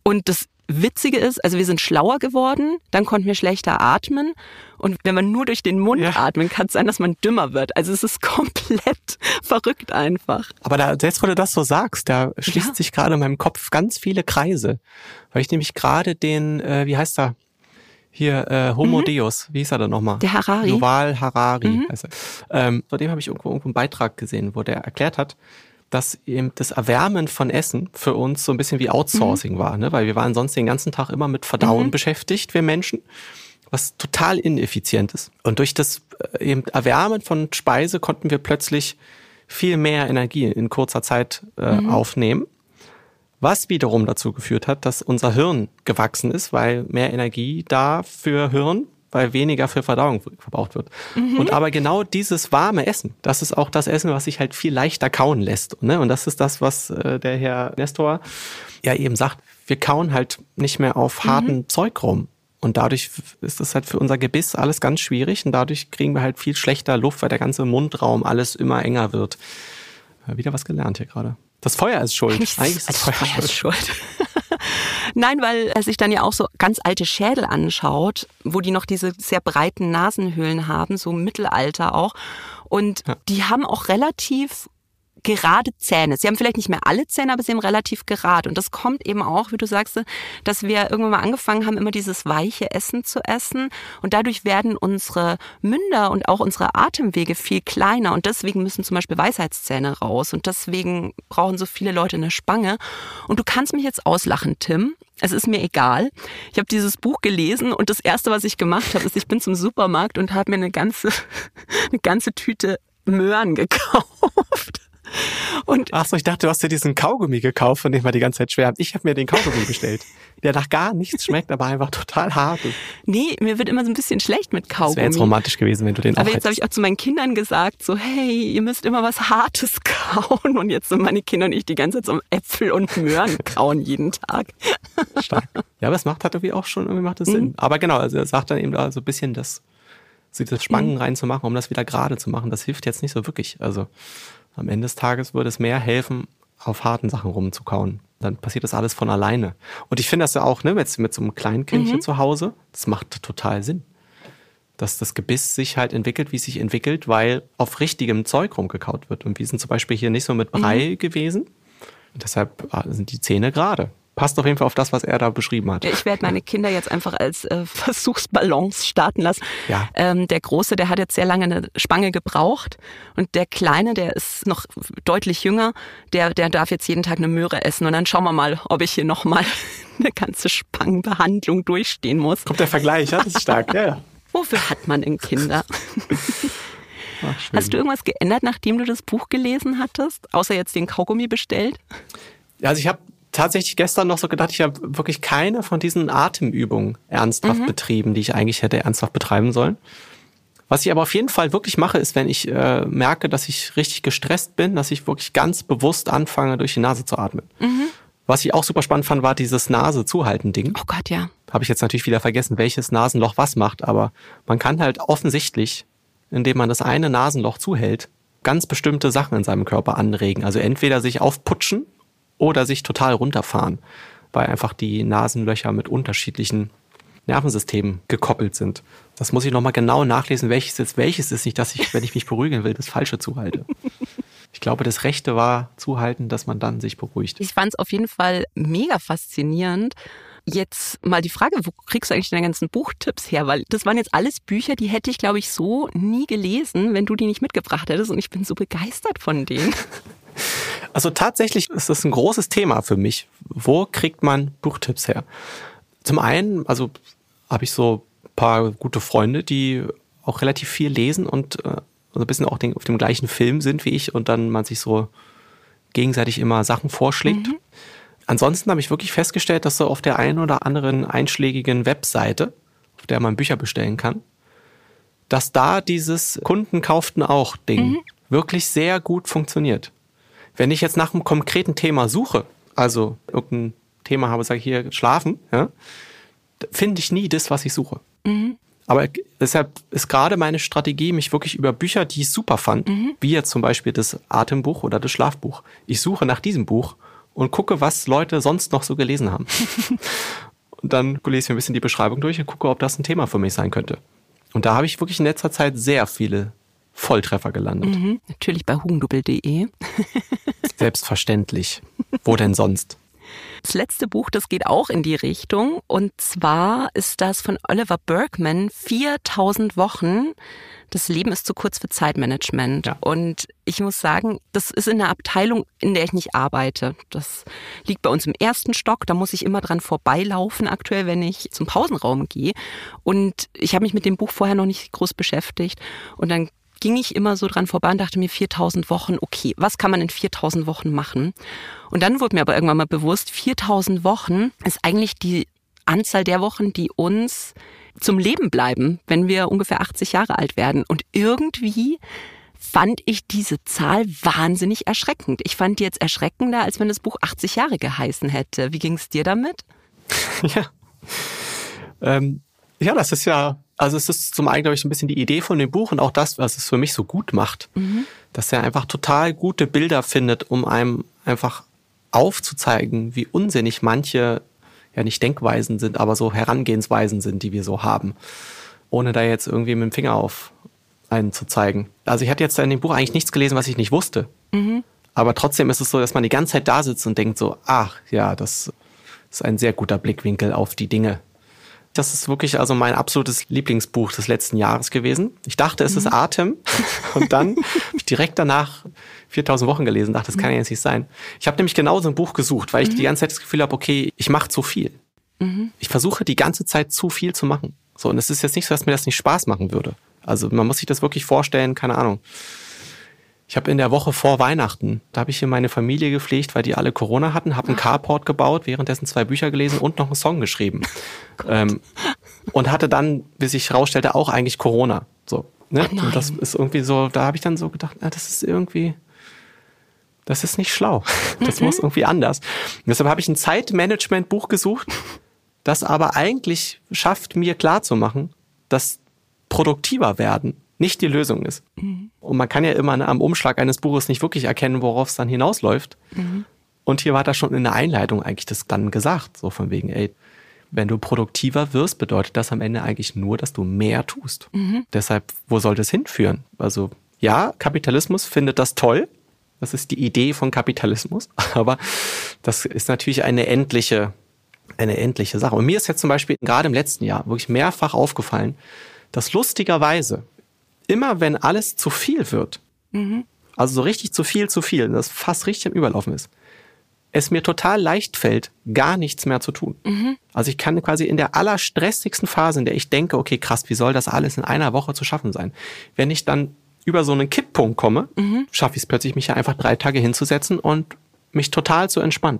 [SPEAKER 3] Und das Witzige ist, also wir sind schlauer geworden, dann konnten wir schlechter atmen. Und wenn man nur durch den Mund
[SPEAKER 1] Ja.
[SPEAKER 3] atmen, kann es sein, dass man dümmer wird. Also es ist [LAUGHS] komplett verrückt einfach.
[SPEAKER 1] Aber da, jetzt, wo du das so sagst, da schließt
[SPEAKER 3] Ja.
[SPEAKER 1] sich gerade in meinem Kopf ganz viele Kreise. Weil ich nämlich gerade den, äh, wie heißt er? Hier, äh, Homo Deus, wie hieß er da nochmal?
[SPEAKER 3] Mhm. Der Harari. Mhm.
[SPEAKER 1] Yuval Harari heißt er. Ähm, von dem habe ich irgendwo, irgendwo einen Beitrag gesehen, wo der erklärt hat, dass eben das Erwärmen von Essen für uns so ein bisschen wie
[SPEAKER 3] Mhm.
[SPEAKER 1] Outsourcing war, ne? weil wir waren sonst den ganzen Tag immer mit Verdauen beschäftigt, wir Menschen, was total ineffizient ist. Und durch das äh, eben Erwärmen von Speise konnten wir plötzlich viel mehr Energie in kurzer Zeit äh, aufnehmen. Was wiederum dazu geführt hat, dass unser Hirn gewachsen ist, weil mehr Energie da für Hirn, weil weniger für Verdauung verbraucht wird. Und aber genau dieses warme Essen, das ist auch das Essen, was sich halt viel leichter kauen lässt. Ne? Und das ist das, was äh, der Herr Nestor ja eben sagt. Wir kauen halt nicht mehr auf harten Zeug rum. Und dadurch ist das halt für unser Gebiss alles ganz schwierig und dadurch kriegen wir halt viel schlechter Luft, weil der ganze Mundraum alles immer enger wird. Wieder was gelernt hier gerade. Das Feuer ist schuld.
[SPEAKER 3] Eigentlich,
[SPEAKER 1] Eigentlich ist das
[SPEAKER 3] also
[SPEAKER 1] Feuer
[SPEAKER 3] Feuer ist
[SPEAKER 1] schuld. [LAUGHS]
[SPEAKER 3] Nein, weil er sich dann ja auch so ganz alte Schädel anschaut, wo die noch diese sehr breiten Nasenhöhlen haben, so im Mittelalter auch. Und die haben auch relativ gerade Zähne. Sie haben vielleicht nicht mehr alle Zähne, aber sie haben relativ gerade. Und das kommt eben auch, wie du sagst, dass wir irgendwann mal angefangen haben, immer dieses weiche Essen zu essen. Und dadurch werden unsere Münder und auch unsere Atemwege viel kleiner. Und deswegen müssen zum Beispiel Weisheitszähne raus. Und deswegen brauchen so viele Leute eine Spange. Und du kannst mich jetzt auslachen, Tim. Es ist mir egal. Ich habe dieses Buch gelesen und das erste, was ich gemacht habe, ist, ich bin zum Supermarkt und habe mir eine ganze, [LAUGHS] eine ganze Tüte Möhren gekauft.
[SPEAKER 1] Und Ach so, ich dachte, du hast dir diesen Kaugummi gekauft, von dem wir die ganze Zeit schwärmen. Ich habe mir den Kaugummi bestellt, der nach gar nichts schmeckt, aber einfach total hart.
[SPEAKER 3] Nee, mir wird immer so ein bisschen schlecht mit Kaugummi. Das
[SPEAKER 1] wäre jetzt romantisch gewesen, wenn du den
[SPEAKER 3] aber jetzt habe ich auch zu meinen Kindern gesagt, so hey, ihr müsst immer was Hartes [LAUGHS] kauen. Und jetzt sind meine Kinder und ich die ganze Zeit so Äpfel und Möhren [LAUGHS] kauen jeden Tag.
[SPEAKER 1] Stark. Ja, aber es macht halt irgendwie auch schon, irgendwie macht es mhm. Sinn. Aber genau, also er sagt dann eben da so ein bisschen das, so diese Spangen mhm. reinzumachen, um das wieder gerade zu machen. Das hilft jetzt nicht so wirklich. Also am Ende des Tages würde es mehr helfen, auf harten Sachen rumzukauen. Dann passiert das alles von alleine. Und ich finde das ja auch, ne, jetzt mit so einem kleinen Kindchen mhm. zu Hause, das macht total Sinn. Dass das Gebiss sich halt entwickelt, wie es sich entwickelt, weil auf richtigem Zeug rumgekaut wird. Und wir sind zum Beispiel hier nicht so mit Brei mhm. gewesen. Und deshalb ah, sind die Zähne gerade passt auf jeden Fall auf das, was er da beschrieben hat.
[SPEAKER 3] Ich werde meine Kinder jetzt einfach als äh, [LAUGHS] Versuchsballons starten lassen. Ja. Ähm, der Große, der hat jetzt sehr lange eine Spange gebraucht und der Kleine, der ist noch deutlich jünger, der, der darf jetzt jeden Tag eine Möhre essen und dann schauen wir mal, ob ich hier nochmal [LAUGHS] eine ganze Spangenbehandlung durchstehen muss.
[SPEAKER 1] Kommt der Vergleich, ja? Das ist stark, ja.
[SPEAKER 3] Wofür hat man denn Kinder? Ach, [LAUGHS] Hast du irgendwas geändert, nachdem du das Buch gelesen hattest? Außer jetzt den Kaugummi bestellt?
[SPEAKER 1] Also ich habe tatsächlich gestern noch so gedacht, ich habe wirklich keine von diesen Atemübungen ernsthaft mhm. betrieben, die ich eigentlich hätte ernsthaft betreiben sollen. Was ich aber auf jeden Fall wirklich mache, ist, wenn ich äh, merke, dass ich richtig gestresst bin, dass ich wirklich ganz bewusst anfange, durch die Nase zu atmen. Mhm. Was ich auch super spannend fand, war dieses Nase-Zuhalten-Ding.
[SPEAKER 3] Oh Gott, ja.
[SPEAKER 1] Habe ich jetzt natürlich wieder vergessen, welches Nasenloch was macht, aber man kann halt offensichtlich, indem man das eine Nasenloch zuhält, ganz bestimmte Sachen in seinem Körper anregen. Also entweder sich aufputschen oder sich total runterfahren, weil einfach die Nasenlöcher mit unterschiedlichen Nervensystemen gekoppelt sind. Das muss ich nochmal genau nachlesen, welches jetzt welches ist, nicht, dass ich, wenn ich mich beruhigen will, das Falsche zuhalte. Ich glaube, das Rechte war zuhalten, dass man dann sich beruhigt.
[SPEAKER 3] Ich fand es auf jeden Fall mega faszinierend. Jetzt mal die Frage, wo kriegst du eigentlich deine ganzen Buchtipps her? Weil das waren jetzt alles Bücher, die hätte ich, glaube ich, so nie gelesen, wenn du die nicht mitgebracht hättest. Und ich bin so begeistert von denen. [LAUGHS]
[SPEAKER 1] Also tatsächlich ist das ein großes Thema für mich. Wo kriegt man Buchtipps her? Zum einen, also habe ich so ein paar gute Freunde, die auch relativ viel lesen und äh, also ein bisschen auch den, auf dem gleichen Film sind wie ich und dann man sich so gegenseitig immer Sachen vorschlägt. Mhm. Ansonsten habe ich wirklich festgestellt, dass so auf der einen oder anderen einschlägigen Webseite, auf der man Bücher bestellen kann, dass da dieses Kunden kauften auch Ding mhm. wirklich sehr gut funktioniert. Wenn ich jetzt nach einem konkreten Thema suche, also irgendein Thema habe, sage ich hier schlafen, ja, finde ich nie das, was ich suche. Mhm. Aber deshalb ist gerade meine Strategie, mich wirklich über Bücher, die ich super fand, mhm. wie jetzt zum Beispiel das Atembuch oder das Schlafbuch. Ich suche nach diesem Buch und gucke, was Leute sonst noch so gelesen haben. [LAUGHS] und dann lese ich mir ein bisschen die Beschreibung durch und gucke, ob das ein Thema für mich sein könnte. Und da habe ich wirklich in letzter Zeit sehr viele Volltreffer gelandet. Mhm,
[SPEAKER 3] natürlich bei hugendubbel.de. [LAUGHS]
[SPEAKER 1] Selbstverständlich. Wo denn sonst?
[SPEAKER 3] Das letzte Buch, das geht auch in die Richtung. Und zwar ist das von Oliver Bergman, 4000 Wochen. Das Leben ist zu kurz für Zeitmanagement. Ja. Und ich muss sagen, das ist in einer Abteilung, in der ich nicht arbeite. Das liegt bei uns im ersten Stock. Da muss ich immer dran vorbeilaufen, aktuell, wenn ich zum Pausenraum gehe. Und ich habe mich mit dem Buch vorher noch nicht groß beschäftigt. Und dann ging ich immer so dran vorbei und dachte mir 4000 Wochen, okay, was kann man in 4000 Wochen machen? Und dann wurde mir aber irgendwann mal bewusst, 4000 Wochen ist eigentlich die Anzahl der Wochen, die uns zum Leben bleiben, wenn wir ungefähr 80 Jahre alt werden. Und irgendwie fand ich diese Zahl wahnsinnig erschreckend. Ich fand die jetzt erschreckender, als wenn das Buch 80 Jahre geheißen hätte. Wie ging es dir damit? [LAUGHS]
[SPEAKER 1] Ja. Ähm, ja, das ist ja also es ist zum einen, glaube ich, ein bisschen die Idee von dem Buch und auch das, was es für mich so gut macht, mhm. dass er einfach total gute Bilder findet, um einem einfach aufzuzeigen, wie unsinnig manche, ja nicht Denkweisen sind, aber so Herangehensweisen sind, die wir so haben. Ohne da jetzt irgendwie mit dem Finger auf einen zu zeigen. Also ich hatte jetzt in dem Buch eigentlich nichts gelesen, was ich nicht wusste. Mhm. Aber trotzdem ist es so, dass man die ganze Zeit da sitzt und denkt so, ach ja, das ist ein sehr guter Blickwinkel auf die Dinge, das ist wirklich also mein absolutes Lieblingsbuch des letzten Jahres gewesen. Ich dachte, es mhm. ist Atem. [LAUGHS] Und dann habe ich direkt danach 4000 Wochen gelesen, dachte, das kann ja jetzt nicht sein. Ich habe nämlich genau so ein Buch gesucht, weil ich mhm. die ganze Zeit das Gefühl habe, okay, ich mache zu viel. Mhm. Ich versuche die ganze Zeit zu viel zu machen. So, und es ist jetzt nicht so, dass mir das nicht Spaß machen würde. Also man muss sich das wirklich vorstellen, keine Ahnung. Ich habe in der Woche vor Weihnachten, da habe ich hier meine Familie gepflegt, weil die alle Corona hatten, habe einen Carport gebaut, währenddessen zwei Bücher gelesen und noch einen Song geschrieben. [LAUGHS] ähm, und hatte dann, bis sich herausstellte, auch eigentlich Corona. So, ne?
[SPEAKER 3] Oh
[SPEAKER 1] und das ist irgendwie so, da habe ich dann so gedacht, na, das ist irgendwie, das ist nicht schlau. [LAUGHS] Das muss irgendwie anders. Und deshalb habe ich ein Zeitmanagement-Buch gesucht, das aber eigentlich schafft, mir klarzumachen, dass produktiver werden nicht die Lösung ist. Mhm. Und man kann ja immer ne, am Umschlag eines Buches nicht wirklich erkennen, worauf es dann hinausläuft. Mhm. Und hier war das schon in der Einleitung eigentlich das dann gesagt, so von wegen, ey, wenn du produktiver wirst, bedeutet das am Ende eigentlich nur, dass du mehr tust. Mhm. Deshalb, wo soll das hinführen? Also ja, Kapitalismus findet das toll. Das ist die Idee von Kapitalismus. [LAUGHS] Aber das ist natürlich eine endliche, eine endliche Sache. Und mir ist jetzt zum Beispiel gerade im letzten Jahr wirklich mehrfach aufgefallen, dass lustigerweise immer wenn alles zu viel wird, mhm. also so richtig zu viel, zu viel, das fast richtig im Überlaufen ist, es mir total leicht fällt, gar nichts mehr zu tun. Mhm. Also ich kann quasi in der allerstressigsten Phase, in der ich denke, okay, krass, wie soll das alles in einer Woche zu schaffen sein? Wenn ich dann über so einen Kipppunkt komme, mhm. schaffe ich es plötzlich, mich ja einfach drei Tage hinzusetzen und mich total zu entspannen.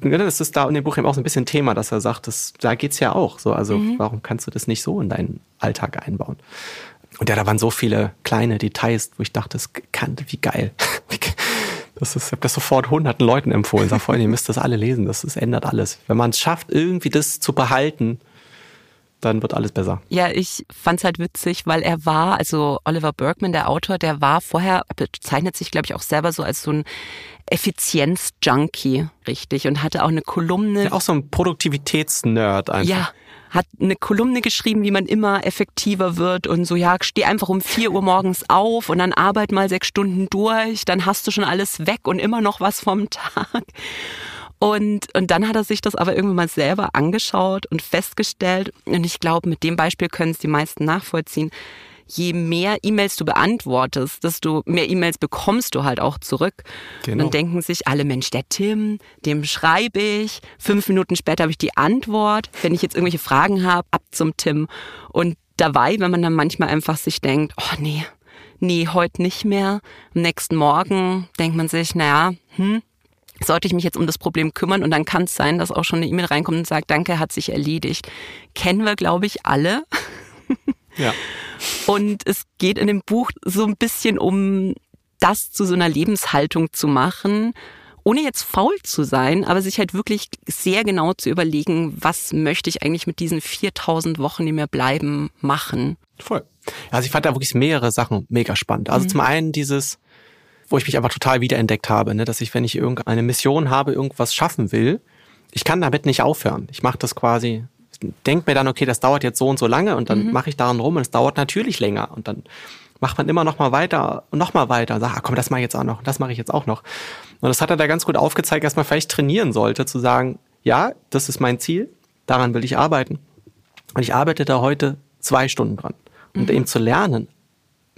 [SPEAKER 1] Das ist da in dem Buch eben auch so ein bisschen Thema, dass er sagt, das, da geht's ja auch so. Also mhm. warum kannst du das nicht so in deinen Alltag einbauen? Und ja, da waren so viele kleine Details, wo ich dachte, das kann, wie geil. [LAUGHS] Das ist, ich habe das sofort hunderten Leuten empfohlen. Sag vorhin, ihr müsst das alle lesen. Das, das ändert alles. Wenn man es schafft, irgendwie das zu behalten, dann wird alles besser.
[SPEAKER 3] Ja, ich fand's halt witzig, weil er war, also Oliver Bergman, der Autor, der war vorher, bezeichnet sich, glaube ich, auch selber so als so ein Effizienz-Junkie, richtig, und hatte auch eine Kolumne.
[SPEAKER 1] Ja, auch so ein Produktivitätsnerd einfach.
[SPEAKER 3] Ja, hat eine Kolumne geschrieben, wie man immer effektiver wird und so, ja, steh einfach um vier Uhr morgens auf und dann arbeit mal sechs Stunden durch, dann hast du schon alles weg und immer noch was vom [LAUGHS] Tag. Und, und dann hat er sich das aber irgendwann mal selber angeschaut und festgestellt, und ich glaube, mit dem Beispiel können es die meisten nachvollziehen, je mehr E-Mails du beantwortest, desto mehr E-Mails bekommst du halt auch zurück. Genau. Und dann denken sich alle, Mensch, der Tim, dem schreibe ich. Fünf Minuten später habe ich die Antwort. Wenn ich jetzt irgendwelche Fragen habe, ab zum Tim. Und dabei, wenn man dann manchmal einfach sich denkt, oh nee, nee, heute nicht mehr. Am nächsten Morgen denkt man sich, naja, hm, sollte ich mich jetzt um das Problem kümmern und dann kann es sein, dass auch schon eine E-Mail reinkommt und sagt, danke, hat sich erledigt. Kennen wir, glaube ich, alle.
[SPEAKER 1] Ja. [LAUGHS]
[SPEAKER 3] Und es geht in dem Buch so ein bisschen um das zu so einer Lebenshaltung zu machen, ohne jetzt faul zu sein, aber sich halt wirklich sehr genau zu überlegen, was möchte ich eigentlich mit diesen 4000 Wochen, die mir bleiben, machen.
[SPEAKER 1] Voll. Also ich fand da wirklich mehrere Sachen mega spannend. Also mhm. zum einen dieses, wo ich mich einfach total wiederentdeckt habe, ne, dass ich, wenn ich irgendeine Mission habe, irgendwas schaffen will, ich kann damit nicht aufhören. Ich mache das quasi denke mir dann, okay, das dauert jetzt so und so lange und dann mhm. mache ich daran rum und es dauert natürlich länger und dann macht man immer noch mal weiter und noch mal weiter und sagt, ah, komm, das mache ich jetzt auch noch, das mache ich jetzt auch noch. Und das hat er da ganz gut aufgezeigt, dass man vielleicht trainieren sollte, zu sagen, ja, das ist mein Ziel, daran will ich arbeiten. Und ich arbeite da heute zwei Stunden dran. Und mhm. eben zu lernen,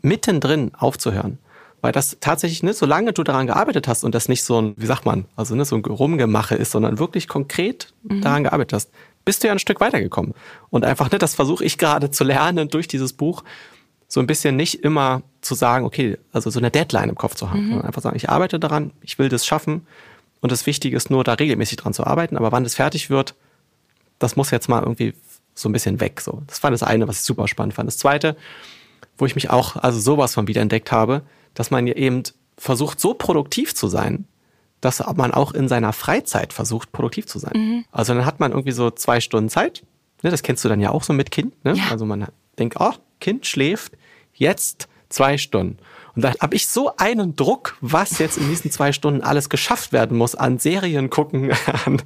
[SPEAKER 1] mittendrin aufzuhören. Weil das tatsächlich, ne, solange du daran gearbeitet hast und das nicht so ein, wie sagt man, also ne, so ein Rumgemache ist, sondern wirklich konkret mhm. daran gearbeitet hast, bist du ja ein Stück weitergekommen. Und einfach, ne, das versuche ich gerade zu lernen durch dieses Buch, so ein bisschen nicht immer zu sagen, okay, also so eine Deadline im Kopf zu haben, mhm. sondern einfach sagen, ich arbeite daran, ich will das schaffen und das Wichtige ist nur, da regelmäßig dran zu arbeiten, aber wann das fertig wird, das muss jetzt mal irgendwie so ein bisschen weg. So, das war das eine, was ich super spannend fand. Das zweite, wo ich mich auch also sowas von wiederentdeckt habe, dass man eben versucht, so produktiv zu sein, dass man auch in seiner Freizeit versucht, produktiv zu sein. Mhm. Also dann hat man irgendwie so zwei Stunden Zeit. Ne, das kennst du dann ja auch so mit Kind. Ne? Ja. Also man denkt, oh, Kind schläft jetzt zwei Stunden. Und dann habe ich so einen Druck, was jetzt in diesen zwei Stunden alles geschafft werden muss an Serien gucken, [LAUGHS] an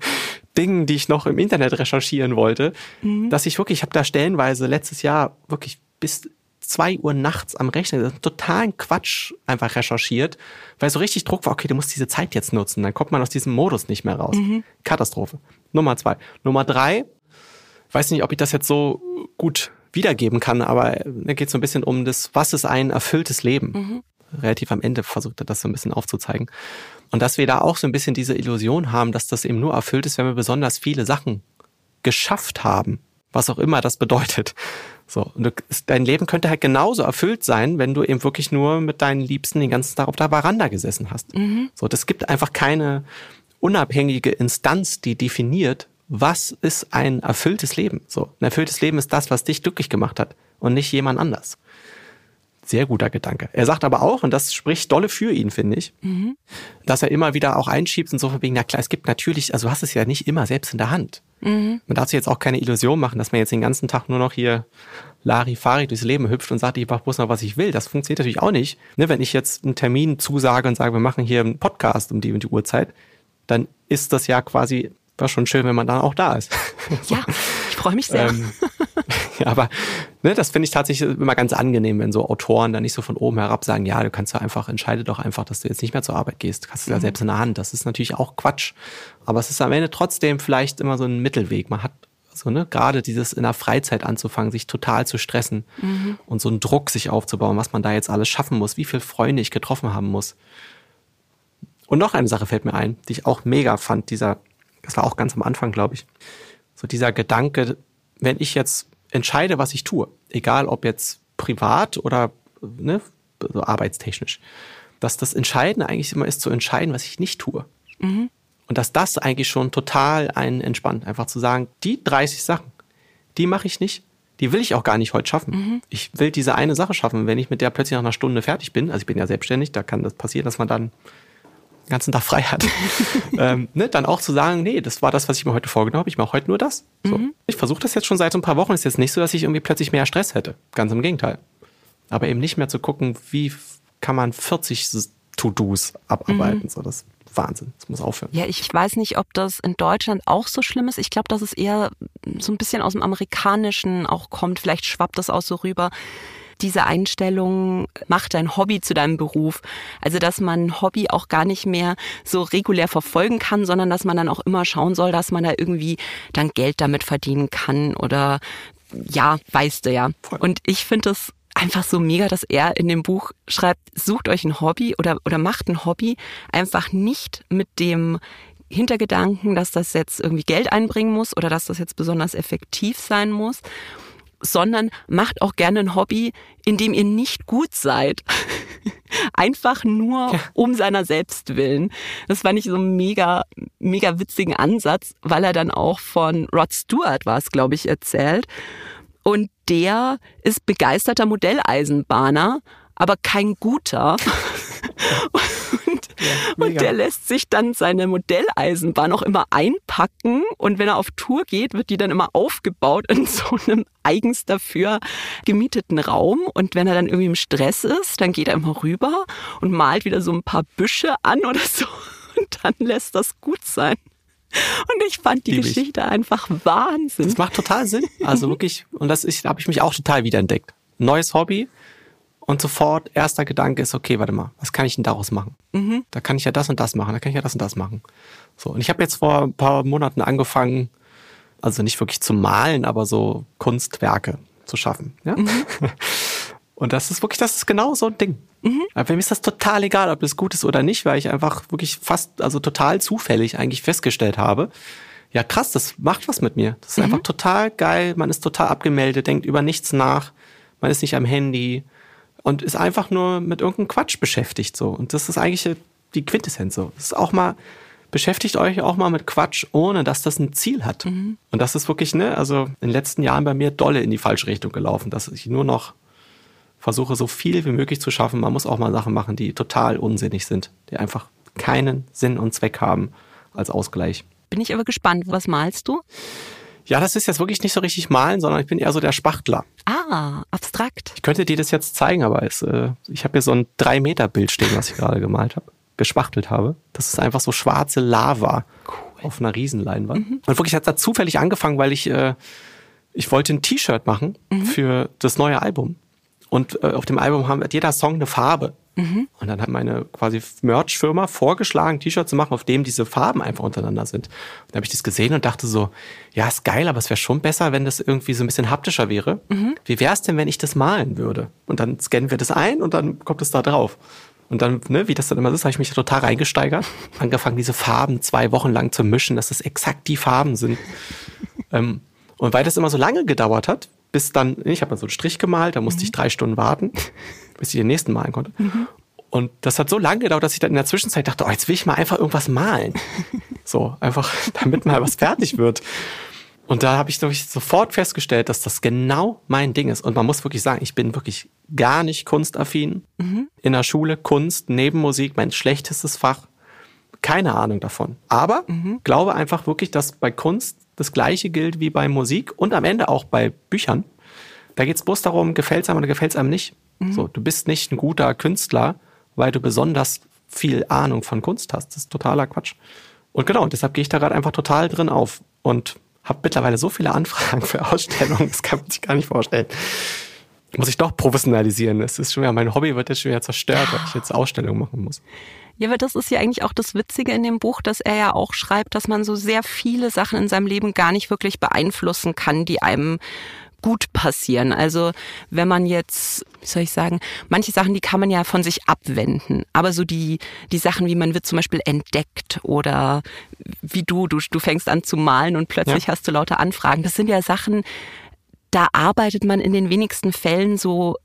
[SPEAKER 1] Dingen, die ich noch im Internet recherchieren wollte, mhm. dass ich wirklich, ich habe da stellenweise letztes Jahr wirklich bis zwei Uhr nachts am Rechner, totalen Quatsch einfach recherchiert, weil so richtig Druck war, okay, du musst diese Zeit jetzt nutzen, dann kommt man aus diesem Modus nicht mehr raus. Mhm. Katastrophe. Nummer zwei. Nummer drei, weiß nicht, ob ich das jetzt so gut wiedergeben kann, aber da geht es so ein bisschen um das, was ist ein erfülltes Leben? Mhm. Relativ am Ende versucht er das so ein bisschen aufzuzeigen. Und dass wir da auch so ein bisschen diese Illusion haben, dass das eben nur erfüllt ist, wenn wir besonders viele Sachen geschafft haben, was auch immer das bedeutet. So, und du, dein Leben könnte halt genauso erfüllt sein, wenn du eben wirklich nur mit deinen Liebsten den ganzen Tag auf der Veranda gesessen hast. Mhm. So, das gibt einfach keine unabhängige Instanz, die definiert, was ist ein erfülltes Leben. So, ein erfülltes Leben ist das, was dich glücklich gemacht hat und nicht jemand anders. Sehr guter Gedanke. Er sagt aber auch, und das spricht dolle für ihn, finde ich, mhm. dass er immer wieder auch einschiebt und so von wegen, na klar, es gibt natürlich, also du hast es ja nicht immer selbst in der Hand. Mhm. Man darf sich jetzt auch keine Illusion machen, dass man jetzt den ganzen Tag nur noch hier Larifari durchs Leben hüpft und sagt, ich mache bloß noch, was ich will. Das funktioniert natürlich auch nicht. Ne, wenn ich jetzt einen Termin zusage und sage, wir machen hier einen Podcast um die und die Uhrzeit, dann ist das ja quasi, war schon schön, wenn man dann auch da ist. [LAUGHS]
[SPEAKER 3] Ja, ich freue mich sehr. Ähm, [LAUGHS]
[SPEAKER 1] ja, aber ne, das finde ich tatsächlich immer ganz angenehm, wenn so Autoren dann nicht so von oben herab sagen, ja, du kannst ja einfach, entscheide doch einfach, dass du jetzt nicht mehr zur Arbeit gehst. Hast du ja mhm. selbst in der Hand. Das ist natürlich auch Quatsch. Aber es ist am Ende trotzdem vielleicht immer so ein Mittelweg. Man hat so, ne, gerade dieses in der Freizeit anzufangen, sich total zu stressen mhm. und so einen Druck sich aufzubauen, was man da jetzt alles schaffen muss, wie viele Freunde ich getroffen haben muss. Und noch eine Sache fällt mir ein, die ich auch mega fand, dieser, das war auch ganz am Anfang, glaube ich. So dieser Gedanke, wenn ich jetzt entscheide, was ich tue, egal ob jetzt privat oder ne, so arbeitstechnisch, dass das Entscheidende eigentlich immer ist, zu entscheiden, was ich nicht tue. Mhm. Und dass das eigentlich schon total einen entspannt. Einfach zu sagen, die 30 Sachen, die mache ich nicht. Die will ich auch gar nicht heute schaffen. Mhm. Ich will diese eine Sache schaffen. Wenn ich mit der plötzlich nach einer Stunde fertig bin, also ich bin ja selbstständig, da kann das passieren, dass man dann den ganzen Tag frei hat, [LAUGHS] ähm, ne, dann auch zu sagen, nee, das war das, was ich mir heute vorgenommen habe. Ich mache heute nur das. So. Mhm. Ich versuche das jetzt schon seit ein paar Wochen. Ist jetzt nicht so, dass ich irgendwie plötzlich mehr Stress hätte. Ganz im Gegenteil. Aber eben nicht mehr zu gucken, wie kann man 40 To-Dos abarbeiten. Mhm. So, das Wahnsinn. Das muss aufhören.
[SPEAKER 3] Ja, ich weiß nicht, ob das in Deutschland auch so schlimm ist. Ich glaube, dass es eher so ein bisschen aus dem Amerikanischen auch kommt. Vielleicht schwappt das auch so rüber. Diese Einstellung macht dein Hobby zu deinem Beruf. Also, dass man Hobby auch gar nicht mehr so regulär verfolgen kann, sondern dass man dann auch immer schauen soll, dass man da irgendwie dann Geld damit verdienen kann oder ja, weißt du ja. Und ich finde das einfach so mega, dass er in dem Buch schreibt, sucht euch ein Hobby oder, oder macht ein Hobby einfach nicht mit dem Hintergedanken, dass das jetzt irgendwie Geld einbringen muss oder dass das jetzt besonders effektiv sein muss, sondern macht auch gerne ein Hobby, in dem ihr nicht gut seid. [LAUGHS] Einfach nur ja. um seiner selbst willen. Das fand ich so einen mega, mega witzigen Ansatz, weil er dann auch von Rod Stewart war es, glaube ich, erzählt. Und der ist begeisterter Modelleisenbahner, aber kein guter. [LAUGHS] [LAUGHS] und, ja, [LAUGHS] und, der lässt sich dann seine Modelleisenbahn auch immer einpacken und wenn er auf Tour geht, wird die dann immer aufgebaut in so einem eigens dafür gemieteten Raum und wenn er dann irgendwie im Stress ist, dann geht er immer rüber und malt wieder so ein paar Büsche an oder so [LAUGHS] und dann lässt das gut sein. Und ich fand die Lieb Geschichte ich. einfach Wahnsinn.
[SPEAKER 1] Das macht total Sinn. Also wirklich, und das habe ich mich auch total wiederentdeckt. Neues Hobby. Und sofort erster Gedanke ist, okay, warte mal, was kann ich denn daraus machen? Mhm. Da kann ich ja das und das machen, da kann ich ja das und das machen. So, und ich habe jetzt vor ein paar Monaten angefangen, also nicht wirklich zu malen, aber so Kunstwerke zu schaffen. Ja? Mhm. [LAUGHS] Und das ist wirklich, das ist genau so ein Ding. Mhm. Aber mir ist das total egal, ob das gut ist oder nicht, weil ich einfach wirklich fast, also total zufällig eigentlich festgestellt habe, ja krass, das macht was mit mir. Das ist mhm. einfach total geil, man ist total abgemeldet, denkt über nichts nach, man ist nicht am Handy und ist einfach nur mit irgendeinem Quatsch beschäftigt so. Und das ist eigentlich die Quintessenz so. Das ist auch mal, beschäftigt euch auch mal mit Quatsch, ohne dass das ein Ziel hat. Mhm. Und das ist wirklich, ne, also in den letzten Jahren bei mir dolle in die falsche Richtung gelaufen, dass ich nur noch versuche so viel wie möglich zu schaffen. Man muss auch mal Sachen machen, die total unsinnig sind, die einfach keinen Sinn und Zweck haben als Ausgleich.
[SPEAKER 3] Bin ich aber gespannt, was malst du?
[SPEAKER 1] Ja, das ist jetzt wirklich nicht so richtig malen, sondern ich bin eher so der Spachtler.
[SPEAKER 3] Ah, abstrakt.
[SPEAKER 1] Ich könnte dir das jetzt zeigen, aber es, äh, ich habe hier so ein 3-Meter-Bild stehen, was ich gerade gemalt habe, gespachtelt habe. Das ist einfach so schwarze Lava cool. auf einer Riesenleinwand. Mhm. Und wirklich hat da zufällig angefangen, weil ich, äh, ich wollte ein T-Shirt machen mhm. für das neue Album. Und äh, auf dem Album haben, hat jeder Song eine Farbe. Mhm. Und dann hat meine quasi Merch-Firma vorgeschlagen, T-Shirt zu machen, auf dem diese Farben einfach untereinander sind. Und dann habe ich das gesehen und dachte so, ja, ist geil, aber es wäre schon besser, wenn das irgendwie so ein bisschen haptischer wäre. Mhm. Wie wäre es denn, wenn ich das malen würde? Und dann scannen wir das ein und dann kommt es da drauf. Und dann, ne, wie das dann immer ist, habe ich mich total reingesteigert. [LAUGHS] Angefangen, diese Farben zwei Wochen lang zu mischen, dass das exakt die Farben sind. [LAUGHS] ähm, und weil das immer so lange gedauert hat, bis dann, ich habe dann so einen Strich gemalt, da musste ich drei Stunden warten, bis ich den nächsten malen konnte. Und das hat so lange gedauert, dass ich dann in der Zwischenzeit dachte, oh, jetzt will ich mal einfach irgendwas malen. [LAUGHS] So, einfach, damit mal was fertig wird. Und da habe ich, glaub ich sofort festgestellt, dass das genau mein Ding ist. Und man muss wirklich sagen, ich bin wirklich gar nicht kunstaffin. In der Schule Kunst, neben Musik, mein schlechtestes Fach. Keine Ahnung davon. Aber glaube einfach wirklich, dass bei Kunst das Gleiche gilt wie bei Musik und am Ende auch bei Büchern. Da geht es bloß darum, gefällt es einem oder gefällt es einem nicht. So, du bist nicht ein guter Künstler, weil du besonders viel Ahnung von Kunst hast. Das ist totaler Quatsch. Und genau, deshalb gehe ich da gerade einfach total drin auf und habe mittlerweile so viele Anfragen für Ausstellungen, [LAUGHS] das kann man sich gar nicht vorstellen. Muss ich doch professionalisieren. Es ist schon wieder, mein Hobby wird jetzt schon wieder zerstört, weil ich jetzt Ausstellungen machen muss.
[SPEAKER 3] Ja, aber das ist ja eigentlich auch das Witzige in dem Buch, dass er ja auch schreibt, dass man so sehr viele Sachen in seinem Leben gar nicht wirklich beeinflussen kann, die einem gut passieren. Also wenn man jetzt, wie soll ich sagen, manche Sachen, die kann man ja von sich abwenden. Aber so die, die Sachen, wie man wird zum Beispiel entdeckt oder wie du, du, du fängst an zu malen und plötzlich
[SPEAKER 1] Ja.
[SPEAKER 3] hast du lauter Anfragen. Das sind ja Sachen, da arbeitet man in den wenigsten Fällen so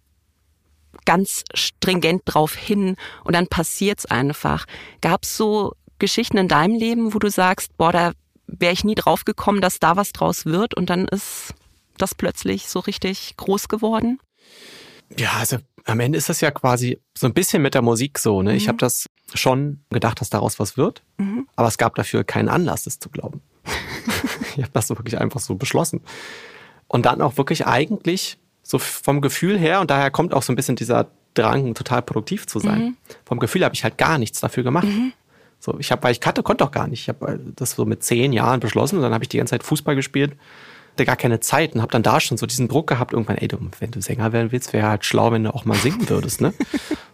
[SPEAKER 3] ganz stringent drauf hin und dann passiert's einfach. Gab's so Geschichten in deinem Leben, wo du sagst, boah, da wäre ich nie drauf gekommen, dass da was draus wird und dann ist das plötzlich so richtig groß geworden?
[SPEAKER 1] Ja, also am Ende ist das ja quasi so ein bisschen mit der Musik so. Ne? Ich habe das schon gedacht, dass daraus was wird, aber es gab dafür keinen Anlass, das zu glauben. [LAUGHS] ich habe das so wirklich einfach so beschlossen. Und dann auch wirklich eigentlich so vom Gefühl her, und daher kommt auch so ein bisschen dieser Drang, total produktiv zu sein. Vom Gefühl habe ich halt gar nichts dafür gemacht. So, ich habe, weil ich kannte, konnte auch gar nicht. Ich habe das so mit zehn Jahren beschlossen und dann habe ich die ganze Zeit Fußball gespielt. Hatte gar keine Zeit und habe dann da schon so diesen Druck gehabt, irgendwann, ey, du, wenn du Sänger werden willst, wäre halt schlau, wenn du auch mal singen würdest, ne? [LAUGHS]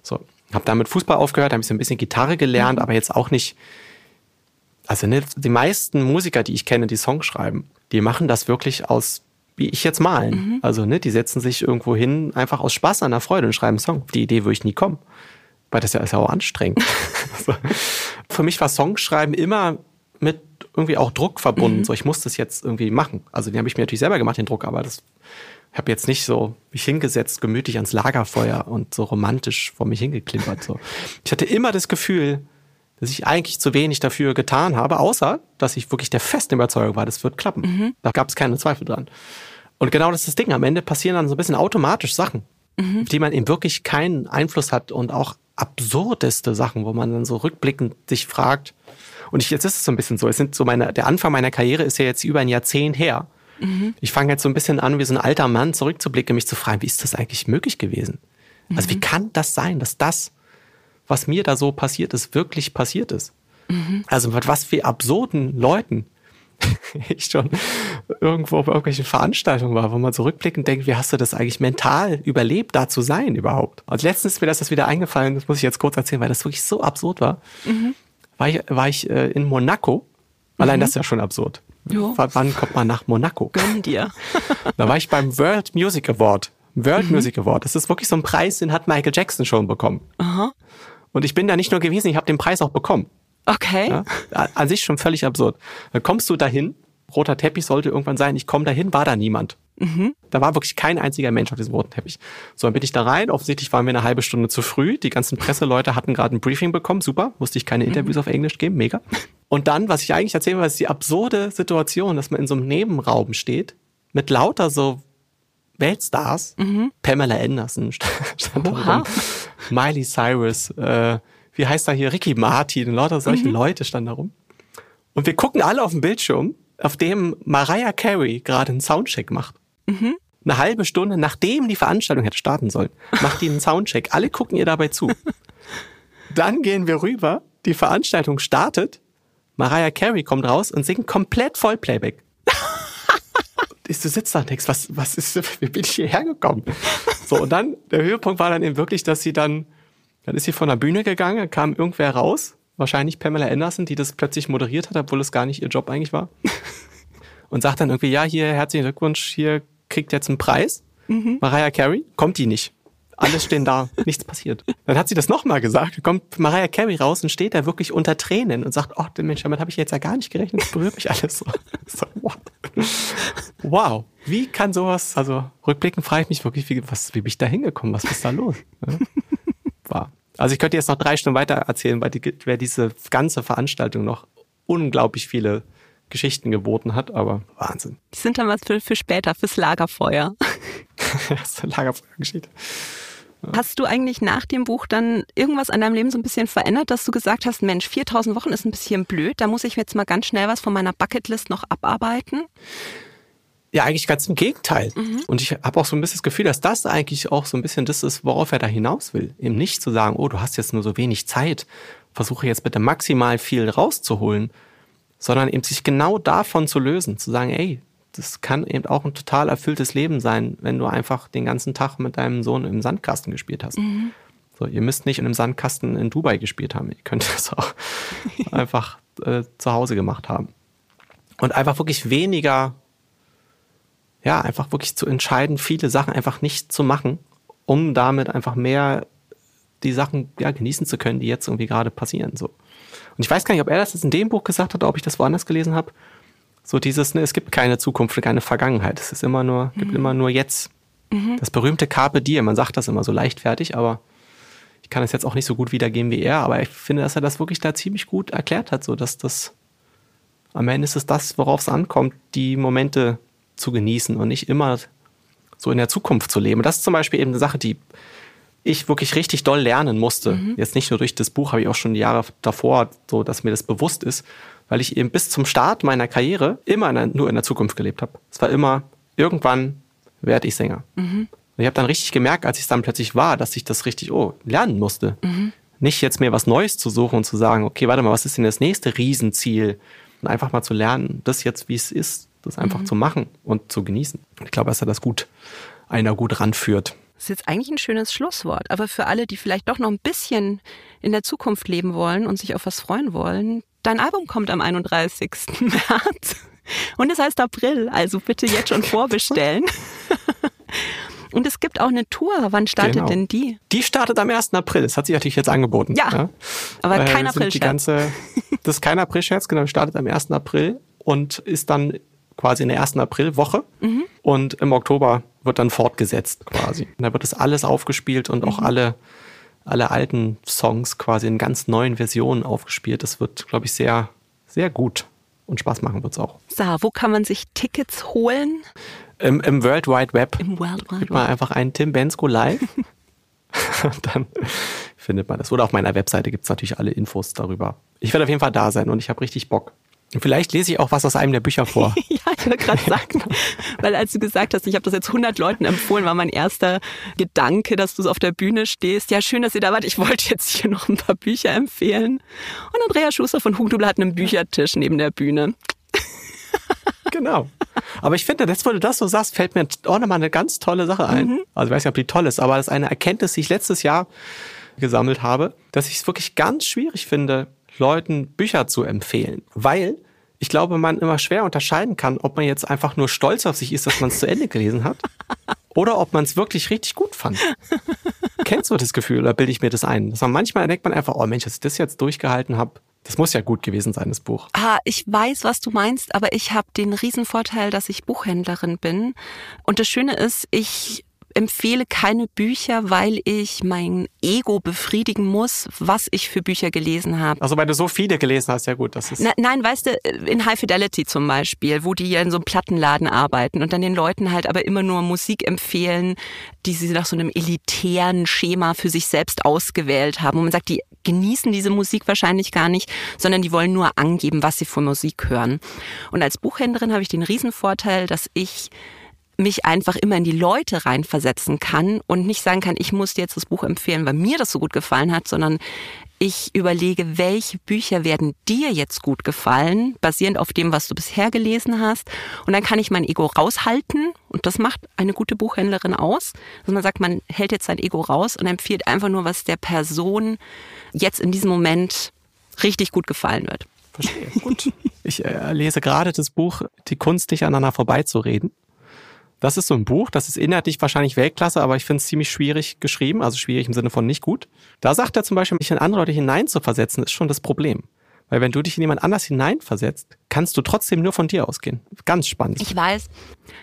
[SPEAKER 1] So, habe dann mit Fußball aufgehört, habe ich so ein bisschen Gitarre gelernt, aber jetzt auch nicht. Also ne, die meisten Musiker, die ich kenne, die Songs schreiben, die machen das wirklich aus, wie ich jetzt malen. Also ne, die setzen sich irgendwo hin, einfach aus Spaß an der Freude und schreiben einen Song. Auf die Idee würde ich nie kommen, weil das ja ist ja auch anstrengend. [LAUGHS] [LAUGHS] also, für mich war Songschreiben immer mit irgendwie auch Druck verbunden. So, ich muss das jetzt irgendwie machen. Also den habe ich mir natürlich selber gemacht, den Druck, aber das ich habe jetzt nicht so mich hingesetzt, gemütlich ans Lagerfeuer und so romantisch vor mich hingeklimpert. So. Ich hatte immer das Gefühl, dass ich eigentlich zu wenig dafür getan habe, außer dass ich wirklich der festen Überzeugung war, das wird klappen. Da gab es keine Zweifel dran. Und genau das ist das Ding. Am Ende passieren dann so ein bisschen automatisch Sachen, auf die man eben wirklich keinen Einfluss hat und auch absurdeste Sachen, wo man dann so rückblickend sich fragt. Und ich, jetzt ist es so ein bisschen so. Es sind so meine, der Anfang meiner Karriere ist ja jetzt über ein Jahrzehnt her. Ich fange jetzt so ein bisschen an, wie so ein alter Mann zurückzublicken, mich zu fragen, wie ist das eigentlich möglich gewesen? Also wie kann das sein, dass das, was mir da so passiert ist, wirklich passiert ist? Also mit was für absurden Leuten [LAUGHS] ich schon irgendwo bei irgendwelchen Veranstaltungen war, wo man so rückblickend denkt, wie hast du das eigentlich mental überlebt, da zu sein überhaupt? Und letztens ist mir das, das wieder eingefallen, das muss ich jetzt kurz erzählen, weil das wirklich so absurd war. War ich, war ich äh, in Monaco. Allein das ist ja schon absurd.
[SPEAKER 3] Jo.
[SPEAKER 1] Wann kommt man nach Monaco?
[SPEAKER 3] Gönn dir. [LAUGHS]
[SPEAKER 1] Da war ich beim World Music Award. World Music Award. Das ist wirklich so ein Preis, den hat Michael Jackson schon bekommen.
[SPEAKER 3] Aha.
[SPEAKER 1] Und ich bin da nicht nur gewesen, ich habe den Preis auch bekommen.
[SPEAKER 3] Okay.
[SPEAKER 1] Ja? An sich schon völlig absurd. Dann kommst du dahin, roter Teppich sollte irgendwann sein, ich komme dahin, war da niemand. Da war wirklich kein einziger Mensch auf diesem roten Teppich. So, dann bin ich da rein. Offensichtlich waren wir eine halbe Stunde zu früh. Die ganzen Presseleute hatten gerade ein Briefing bekommen. Super. Musste ich keine Interviews auf Englisch geben. Mega. Und dann, was ich eigentlich erzählen will, ist die absurde Situation, dass man in so einem Nebenraum steht mit lauter so Weltstars. Pamela Anderson [LAUGHS] stand stand da
[SPEAKER 3] Oha.
[SPEAKER 1] rum. Miley Cyrus. Äh, wie heißt da hier? Ricky Martin. Lauter solche Leute standen da rum. Und wir gucken alle auf den Bildschirm, auf dem Mariah Carey gerade einen Soundcheck macht. Eine halbe Stunde, nachdem die Veranstaltung hätte starten sollen, macht die einen Soundcheck. Alle gucken ihr dabei zu. [LAUGHS] Dann gehen wir rüber, die Veranstaltung startet, Mariah Carey kommt raus und singt komplett Vollplayback. [LAUGHS] Du sitzt da und denkst, was, was ist, wie bin ich hierher gekommen? So, und dann, der Höhepunkt war dann eben wirklich, dass sie dann, dann ist sie von der Bühne gegangen, kam irgendwer raus, wahrscheinlich Pamela Anderson, die das plötzlich moderiert hat, obwohl es gar nicht ihr Job eigentlich war. [LAUGHS] Und sagt dann irgendwie, ja, hier, herzlichen Glückwunsch, hier kriegt jetzt einen Preis. Mariah Carey, kommt die nicht. Alles stehen da, [LAUGHS] nichts passiert. Dann hat sie das nochmal gesagt, kommt Mariah Carey raus und steht da wirklich unter Tränen und sagt, oh, Mensch, damit habe ich jetzt ja gar nicht gerechnet, das berührt mich alles so. [LAUGHS] so wow. wow, wie kann sowas, also rückblickend frage ich mich wirklich, wie, was, wie bin ich da hingekommen, was ist da los? Ja? War. Also ich könnte jetzt noch drei Stunden weiter erzählen, weil, die, weil diese ganze Veranstaltung noch unglaublich viele Geschichten geboten hat, aber Wahnsinn.
[SPEAKER 3] Die sind dann was für, für später, fürs Lagerfeuer. [LAUGHS] [LAUGHS]
[SPEAKER 1] das ist eine Lagerfeuergeschichte.
[SPEAKER 3] Hast du eigentlich nach dem Buch dann irgendwas an deinem Leben so ein bisschen verändert, dass du gesagt hast, Mensch, 4000 Wochen ist ein bisschen blöd, da muss ich jetzt mal ganz schnell was von meiner Bucketlist noch abarbeiten?
[SPEAKER 1] Ja, eigentlich ganz im Gegenteil. Mhm. Und ich habe auch so ein bisschen das Gefühl, dass das eigentlich auch so ein bisschen das ist, worauf er da hinaus will. Eben nicht zu sagen, oh, du hast jetzt nur so wenig Zeit, versuche jetzt bitte maximal viel rauszuholen, sondern eben sich genau davon zu lösen, zu sagen, ey, das kann eben auch ein total erfülltes Leben sein, wenn du einfach den ganzen Tag mit deinem Sohn im Sandkasten gespielt hast. Mhm. So, ihr müsst nicht in einem Sandkasten in Dubai gespielt haben. Ihr könnt [LAUGHS] das auch [LAUGHS] einfach äh, zu Hause gemacht haben. Und einfach wirklich weniger, ja, einfach wirklich zu entscheiden, viele Sachen einfach nicht zu machen, um damit einfach mehr die Sachen ja, genießen zu können, die jetzt irgendwie gerade passieren. So. Und ich weiß gar nicht, ob er das jetzt in dem Buch gesagt hat oder ob ich das woanders gelesen habe. So dieses, ne, es gibt keine Zukunft, keine Vergangenheit. Es ist immer nur, mhm. gibt immer nur jetzt. Mhm. Das berühmte Carpe Diem, man sagt das immer so leichtfertig, aber ich kann es jetzt auch nicht so gut wiedergeben wie er, aber ich finde, dass er das wirklich da ziemlich gut erklärt hat, so dass das am Ende ist es das, worauf es ankommt, die Momente zu genießen und nicht immer so in der Zukunft zu leben. Das ist zum Beispiel eben eine Sache, die ich wirklich richtig doll lernen musste. Mhm. Jetzt nicht nur durch das Buch, habe ich auch schon die Jahre davor, so dass mir das bewusst ist, weil ich eben bis zum Start meiner Karriere immer in der, nur in der Zukunft gelebt habe. Es war immer, irgendwann werde ich Sänger. Mhm. Und ich habe dann richtig gemerkt, als ich es dann plötzlich war, dass ich das richtig, oh, lernen musste. Mhm. Nicht jetzt mir was Neues zu suchen und zu sagen, okay, warte mal, was ist denn das nächste Riesenziel? Und einfach mal zu lernen, das jetzt, wie es ist, das einfach mhm. zu machen und zu genießen. Ich glaube, dass er das gut, einer gut ranführt.
[SPEAKER 3] Das ist jetzt eigentlich ein schönes Schlusswort. Aber für alle, die vielleicht doch noch ein bisschen in der Zukunft leben wollen und sich auf was freuen wollen, dein Album kommt am 31. [LAUGHS] März. Und es heißt April, also bitte jetzt schon vorbestellen. [LAUGHS] Und es gibt auch eine Tour. Wann startet genau. denn die?
[SPEAKER 1] Die startet am 1. April. Das hat sich natürlich jetzt angeboten.
[SPEAKER 3] Ja, ja. aber kein äh, April-Scherz. [LAUGHS]
[SPEAKER 1] Das ist kein April-Scherz, genau. Startet am 1. April und ist dann quasi in der ersten Aprilwoche. Mhm. Und im Oktober wird dann fortgesetzt quasi. Und da wird das alles aufgespielt und auch mhm. alle, alle alten Songs quasi in ganz neuen Versionen aufgespielt. Das wird, glaube ich, sehr, sehr gut. Und Spaß machen wird es auch.
[SPEAKER 3] So, wo kann man sich Tickets holen?
[SPEAKER 1] Im, im World Wide Web.
[SPEAKER 3] Im World Wide
[SPEAKER 1] Web. mal einfach einen Tim Bensko live. [LAUGHS] dann findet man das. Oder auf meiner Webseite gibt es natürlich alle Infos darüber. Ich werde auf jeden Fall da sein und ich habe richtig Bock. Vielleicht lese ich auch was aus einem der Bücher vor. [LAUGHS]
[SPEAKER 3] ja, ich wollte gerade [LAUGHS] sagen, weil als du gesagt hast, ich habe das jetzt 100 Leuten empfohlen, war mein erster Gedanke, dass du so auf der Bühne stehst. Ja, schön, dass ihr da wart. Ich wollte jetzt hier noch ein paar Bücher empfehlen. Und Andrea Schuster von Hugendubel hat einen Büchertisch neben der Bühne. [LAUGHS]
[SPEAKER 1] genau. Aber ich finde, jetzt, wo du das so sagst, fällt mir auch nochmal eine ganz tolle Sache ein. Mhm. Also ich weiß nicht, ob die toll ist, aber das ist eine Erkenntnis, die ich letztes Jahr gesammelt habe, dass ich es wirklich ganz schwierig finde, Leuten Bücher zu empfehlen, weil ich glaube, man immer schwer unterscheiden kann, ob man jetzt einfach nur stolz auf sich ist, dass man es zu Ende gelesen hat [LAUGHS] oder ob man es wirklich richtig gut fand. Kennst du das Gefühl oder bilde ich mir das ein? Dass man manchmal denkt man einfach, oh Mensch, dass ich das jetzt durchgehalten habe, das muss ja gut gewesen sein, das Buch.
[SPEAKER 3] Ah, ich weiß, was du meinst, aber ich habe den Riesenvorteil, dass ich Buchhändlerin bin. Und das Schöne ist, ich empfehle keine Bücher, weil ich mein Ego befriedigen muss, was ich für Bücher gelesen habe.
[SPEAKER 1] Also weil du so viele gelesen hast, ja gut, das ist.
[SPEAKER 3] Na, nein, weißt du, in High Fidelity zum Beispiel, wo die ja in so einem Plattenladen arbeiten und dann den Leuten halt aber immer nur Musik empfehlen, die sie nach so einem elitären Schema für sich selbst ausgewählt haben. Und man sagt, die genießen diese Musik wahrscheinlich gar nicht, sondern die wollen nur angeben, was sie für Musik hören. Und als Buchhändlerin habe ich den Riesenvorteil, dass ich mich einfach immer in die Leute reinversetzen kann und nicht sagen kann, ich muss dir jetzt das Buch empfehlen, weil mir das so gut gefallen hat, sondern ich überlege, welche Bücher werden dir jetzt gut gefallen, basierend auf dem, was du bisher gelesen hast. Und dann kann ich mein Ego raushalten. Und das macht eine gute Buchhändlerin aus. Also man sagt, man hält jetzt sein Ego raus und empfiehlt einfach nur, was der Person jetzt in diesem Moment richtig gut gefallen wird.
[SPEAKER 1] Verstehe. Gut. Ich äh, lese gerade das Buch Die Kunst, nicht aneinander vorbeizureden Das ist so ein Buch, das ist inhaltlich wahrscheinlich Weltklasse, aber ich finde es ziemlich schwierig geschrieben, also schwierig im Sinne von nicht gut. Da sagt er zum Beispiel, mich in andere Leute hineinzuversetzen, ist schon das Problem. Weil wenn du dich in jemand anders hineinversetzt, kannst du trotzdem nur von dir ausgehen. Ganz spannend.
[SPEAKER 3] Ich weiß.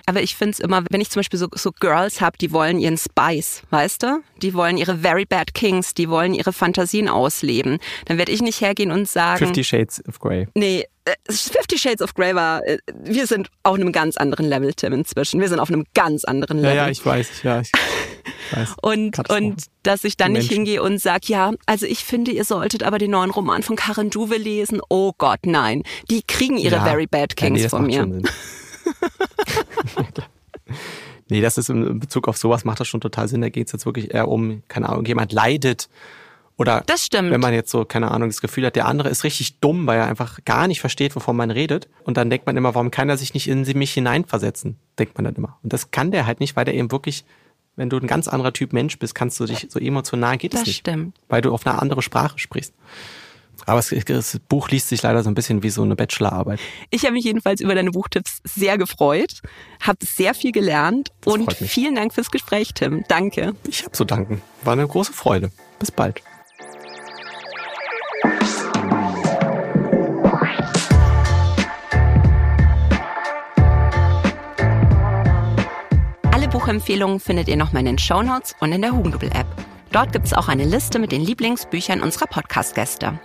[SPEAKER 3] Aber ich finde es immer, wenn ich zum Beispiel so, so Girls habe, die wollen ihren Spice, weißt du? Die wollen ihre Very Bad Kings, die wollen ihre Fantasien ausleben. Dann werde ich nicht hergehen und sagen.
[SPEAKER 1] Fifty Shades of Grey.
[SPEAKER 3] Nee, äh, Fifty Shades of Grey war, äh, wir sind auf einem ganz anderen Level, Tim, inzwischen. Wir sind auf einem ganz anderen Level.
[SPEAKER 1] Ja, ja, ich weiß, ja. Ich [LAUGHS] weiß.
[SPEAKER 3] und, und dass ich dann nicht hingehe und sage, ja, also ich finde, ihr solltet aber den neuen Roman von Karen Duwe lesen. Oh Gott, nein. Die kriegen ihre ja. Very Bad Kings ja, nee, von mir. [LAUGHS]
[SPEAKER 1] nee, das ist in Bezug auf sowas macht das schon total Sinn. Da geht es jetzt wirklich eher um, keine Ahnung, jemand leidet oder
[SPEAKER 3] das stimmt.
[SPEAKER 1] wenn man jetzt so, keine Ahnung, das Gefühl hat, der andere ist richtig dumm, weil er einfach gar nicht versteht, wovon man redet. Und dann denkt man immer, warum kann er sich nicht in mich hineinversetzen? Denkt man dann immer. Und das kann der halt nicht, weil der eben wirklich, wenn du ein ganz anderer Typ Mensch bist, kannst du dich so emotional geht nicht.
[SPEAKER 3] Das stimmt.
[SPEAKER 1] Weil du auf eine andere Sprache sprichst. Aber es, das Buch liest sich leider so ein bisschen wie so eine Bachelorarbeit.
[SPEAKER 3] Ich habe mich jedenfalls über deine Buchtipps sehr gefreut, habe sehr viel gelernt das und vielen Dank fürs Gespräch, Tim. Danke.
[SPEAKER 1] Ich habe zu danken. War eine große Freude. Bis bald.
[SPEAKER 3] Buchempfehlungen findet ihr nochmal in den Shownotes und in der Hugendubel-App. Dort gibt es auch eine Liste mit den Lieblingsbüchern unserer Podcast-Gäste.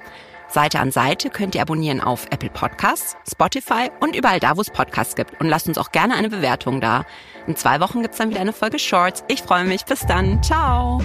[SPEAKER 3] Seite an Seite könnt ihr abonnieren auf Apple Podcasts, Spotify und überall da, wo es Podcasts gibt. Und lasst uns auch gerne eine Bewertung da. In zwei Wochen gibt es dann wieder eine Folge Shorts. Ich freue mich. Bis dann. Ciao.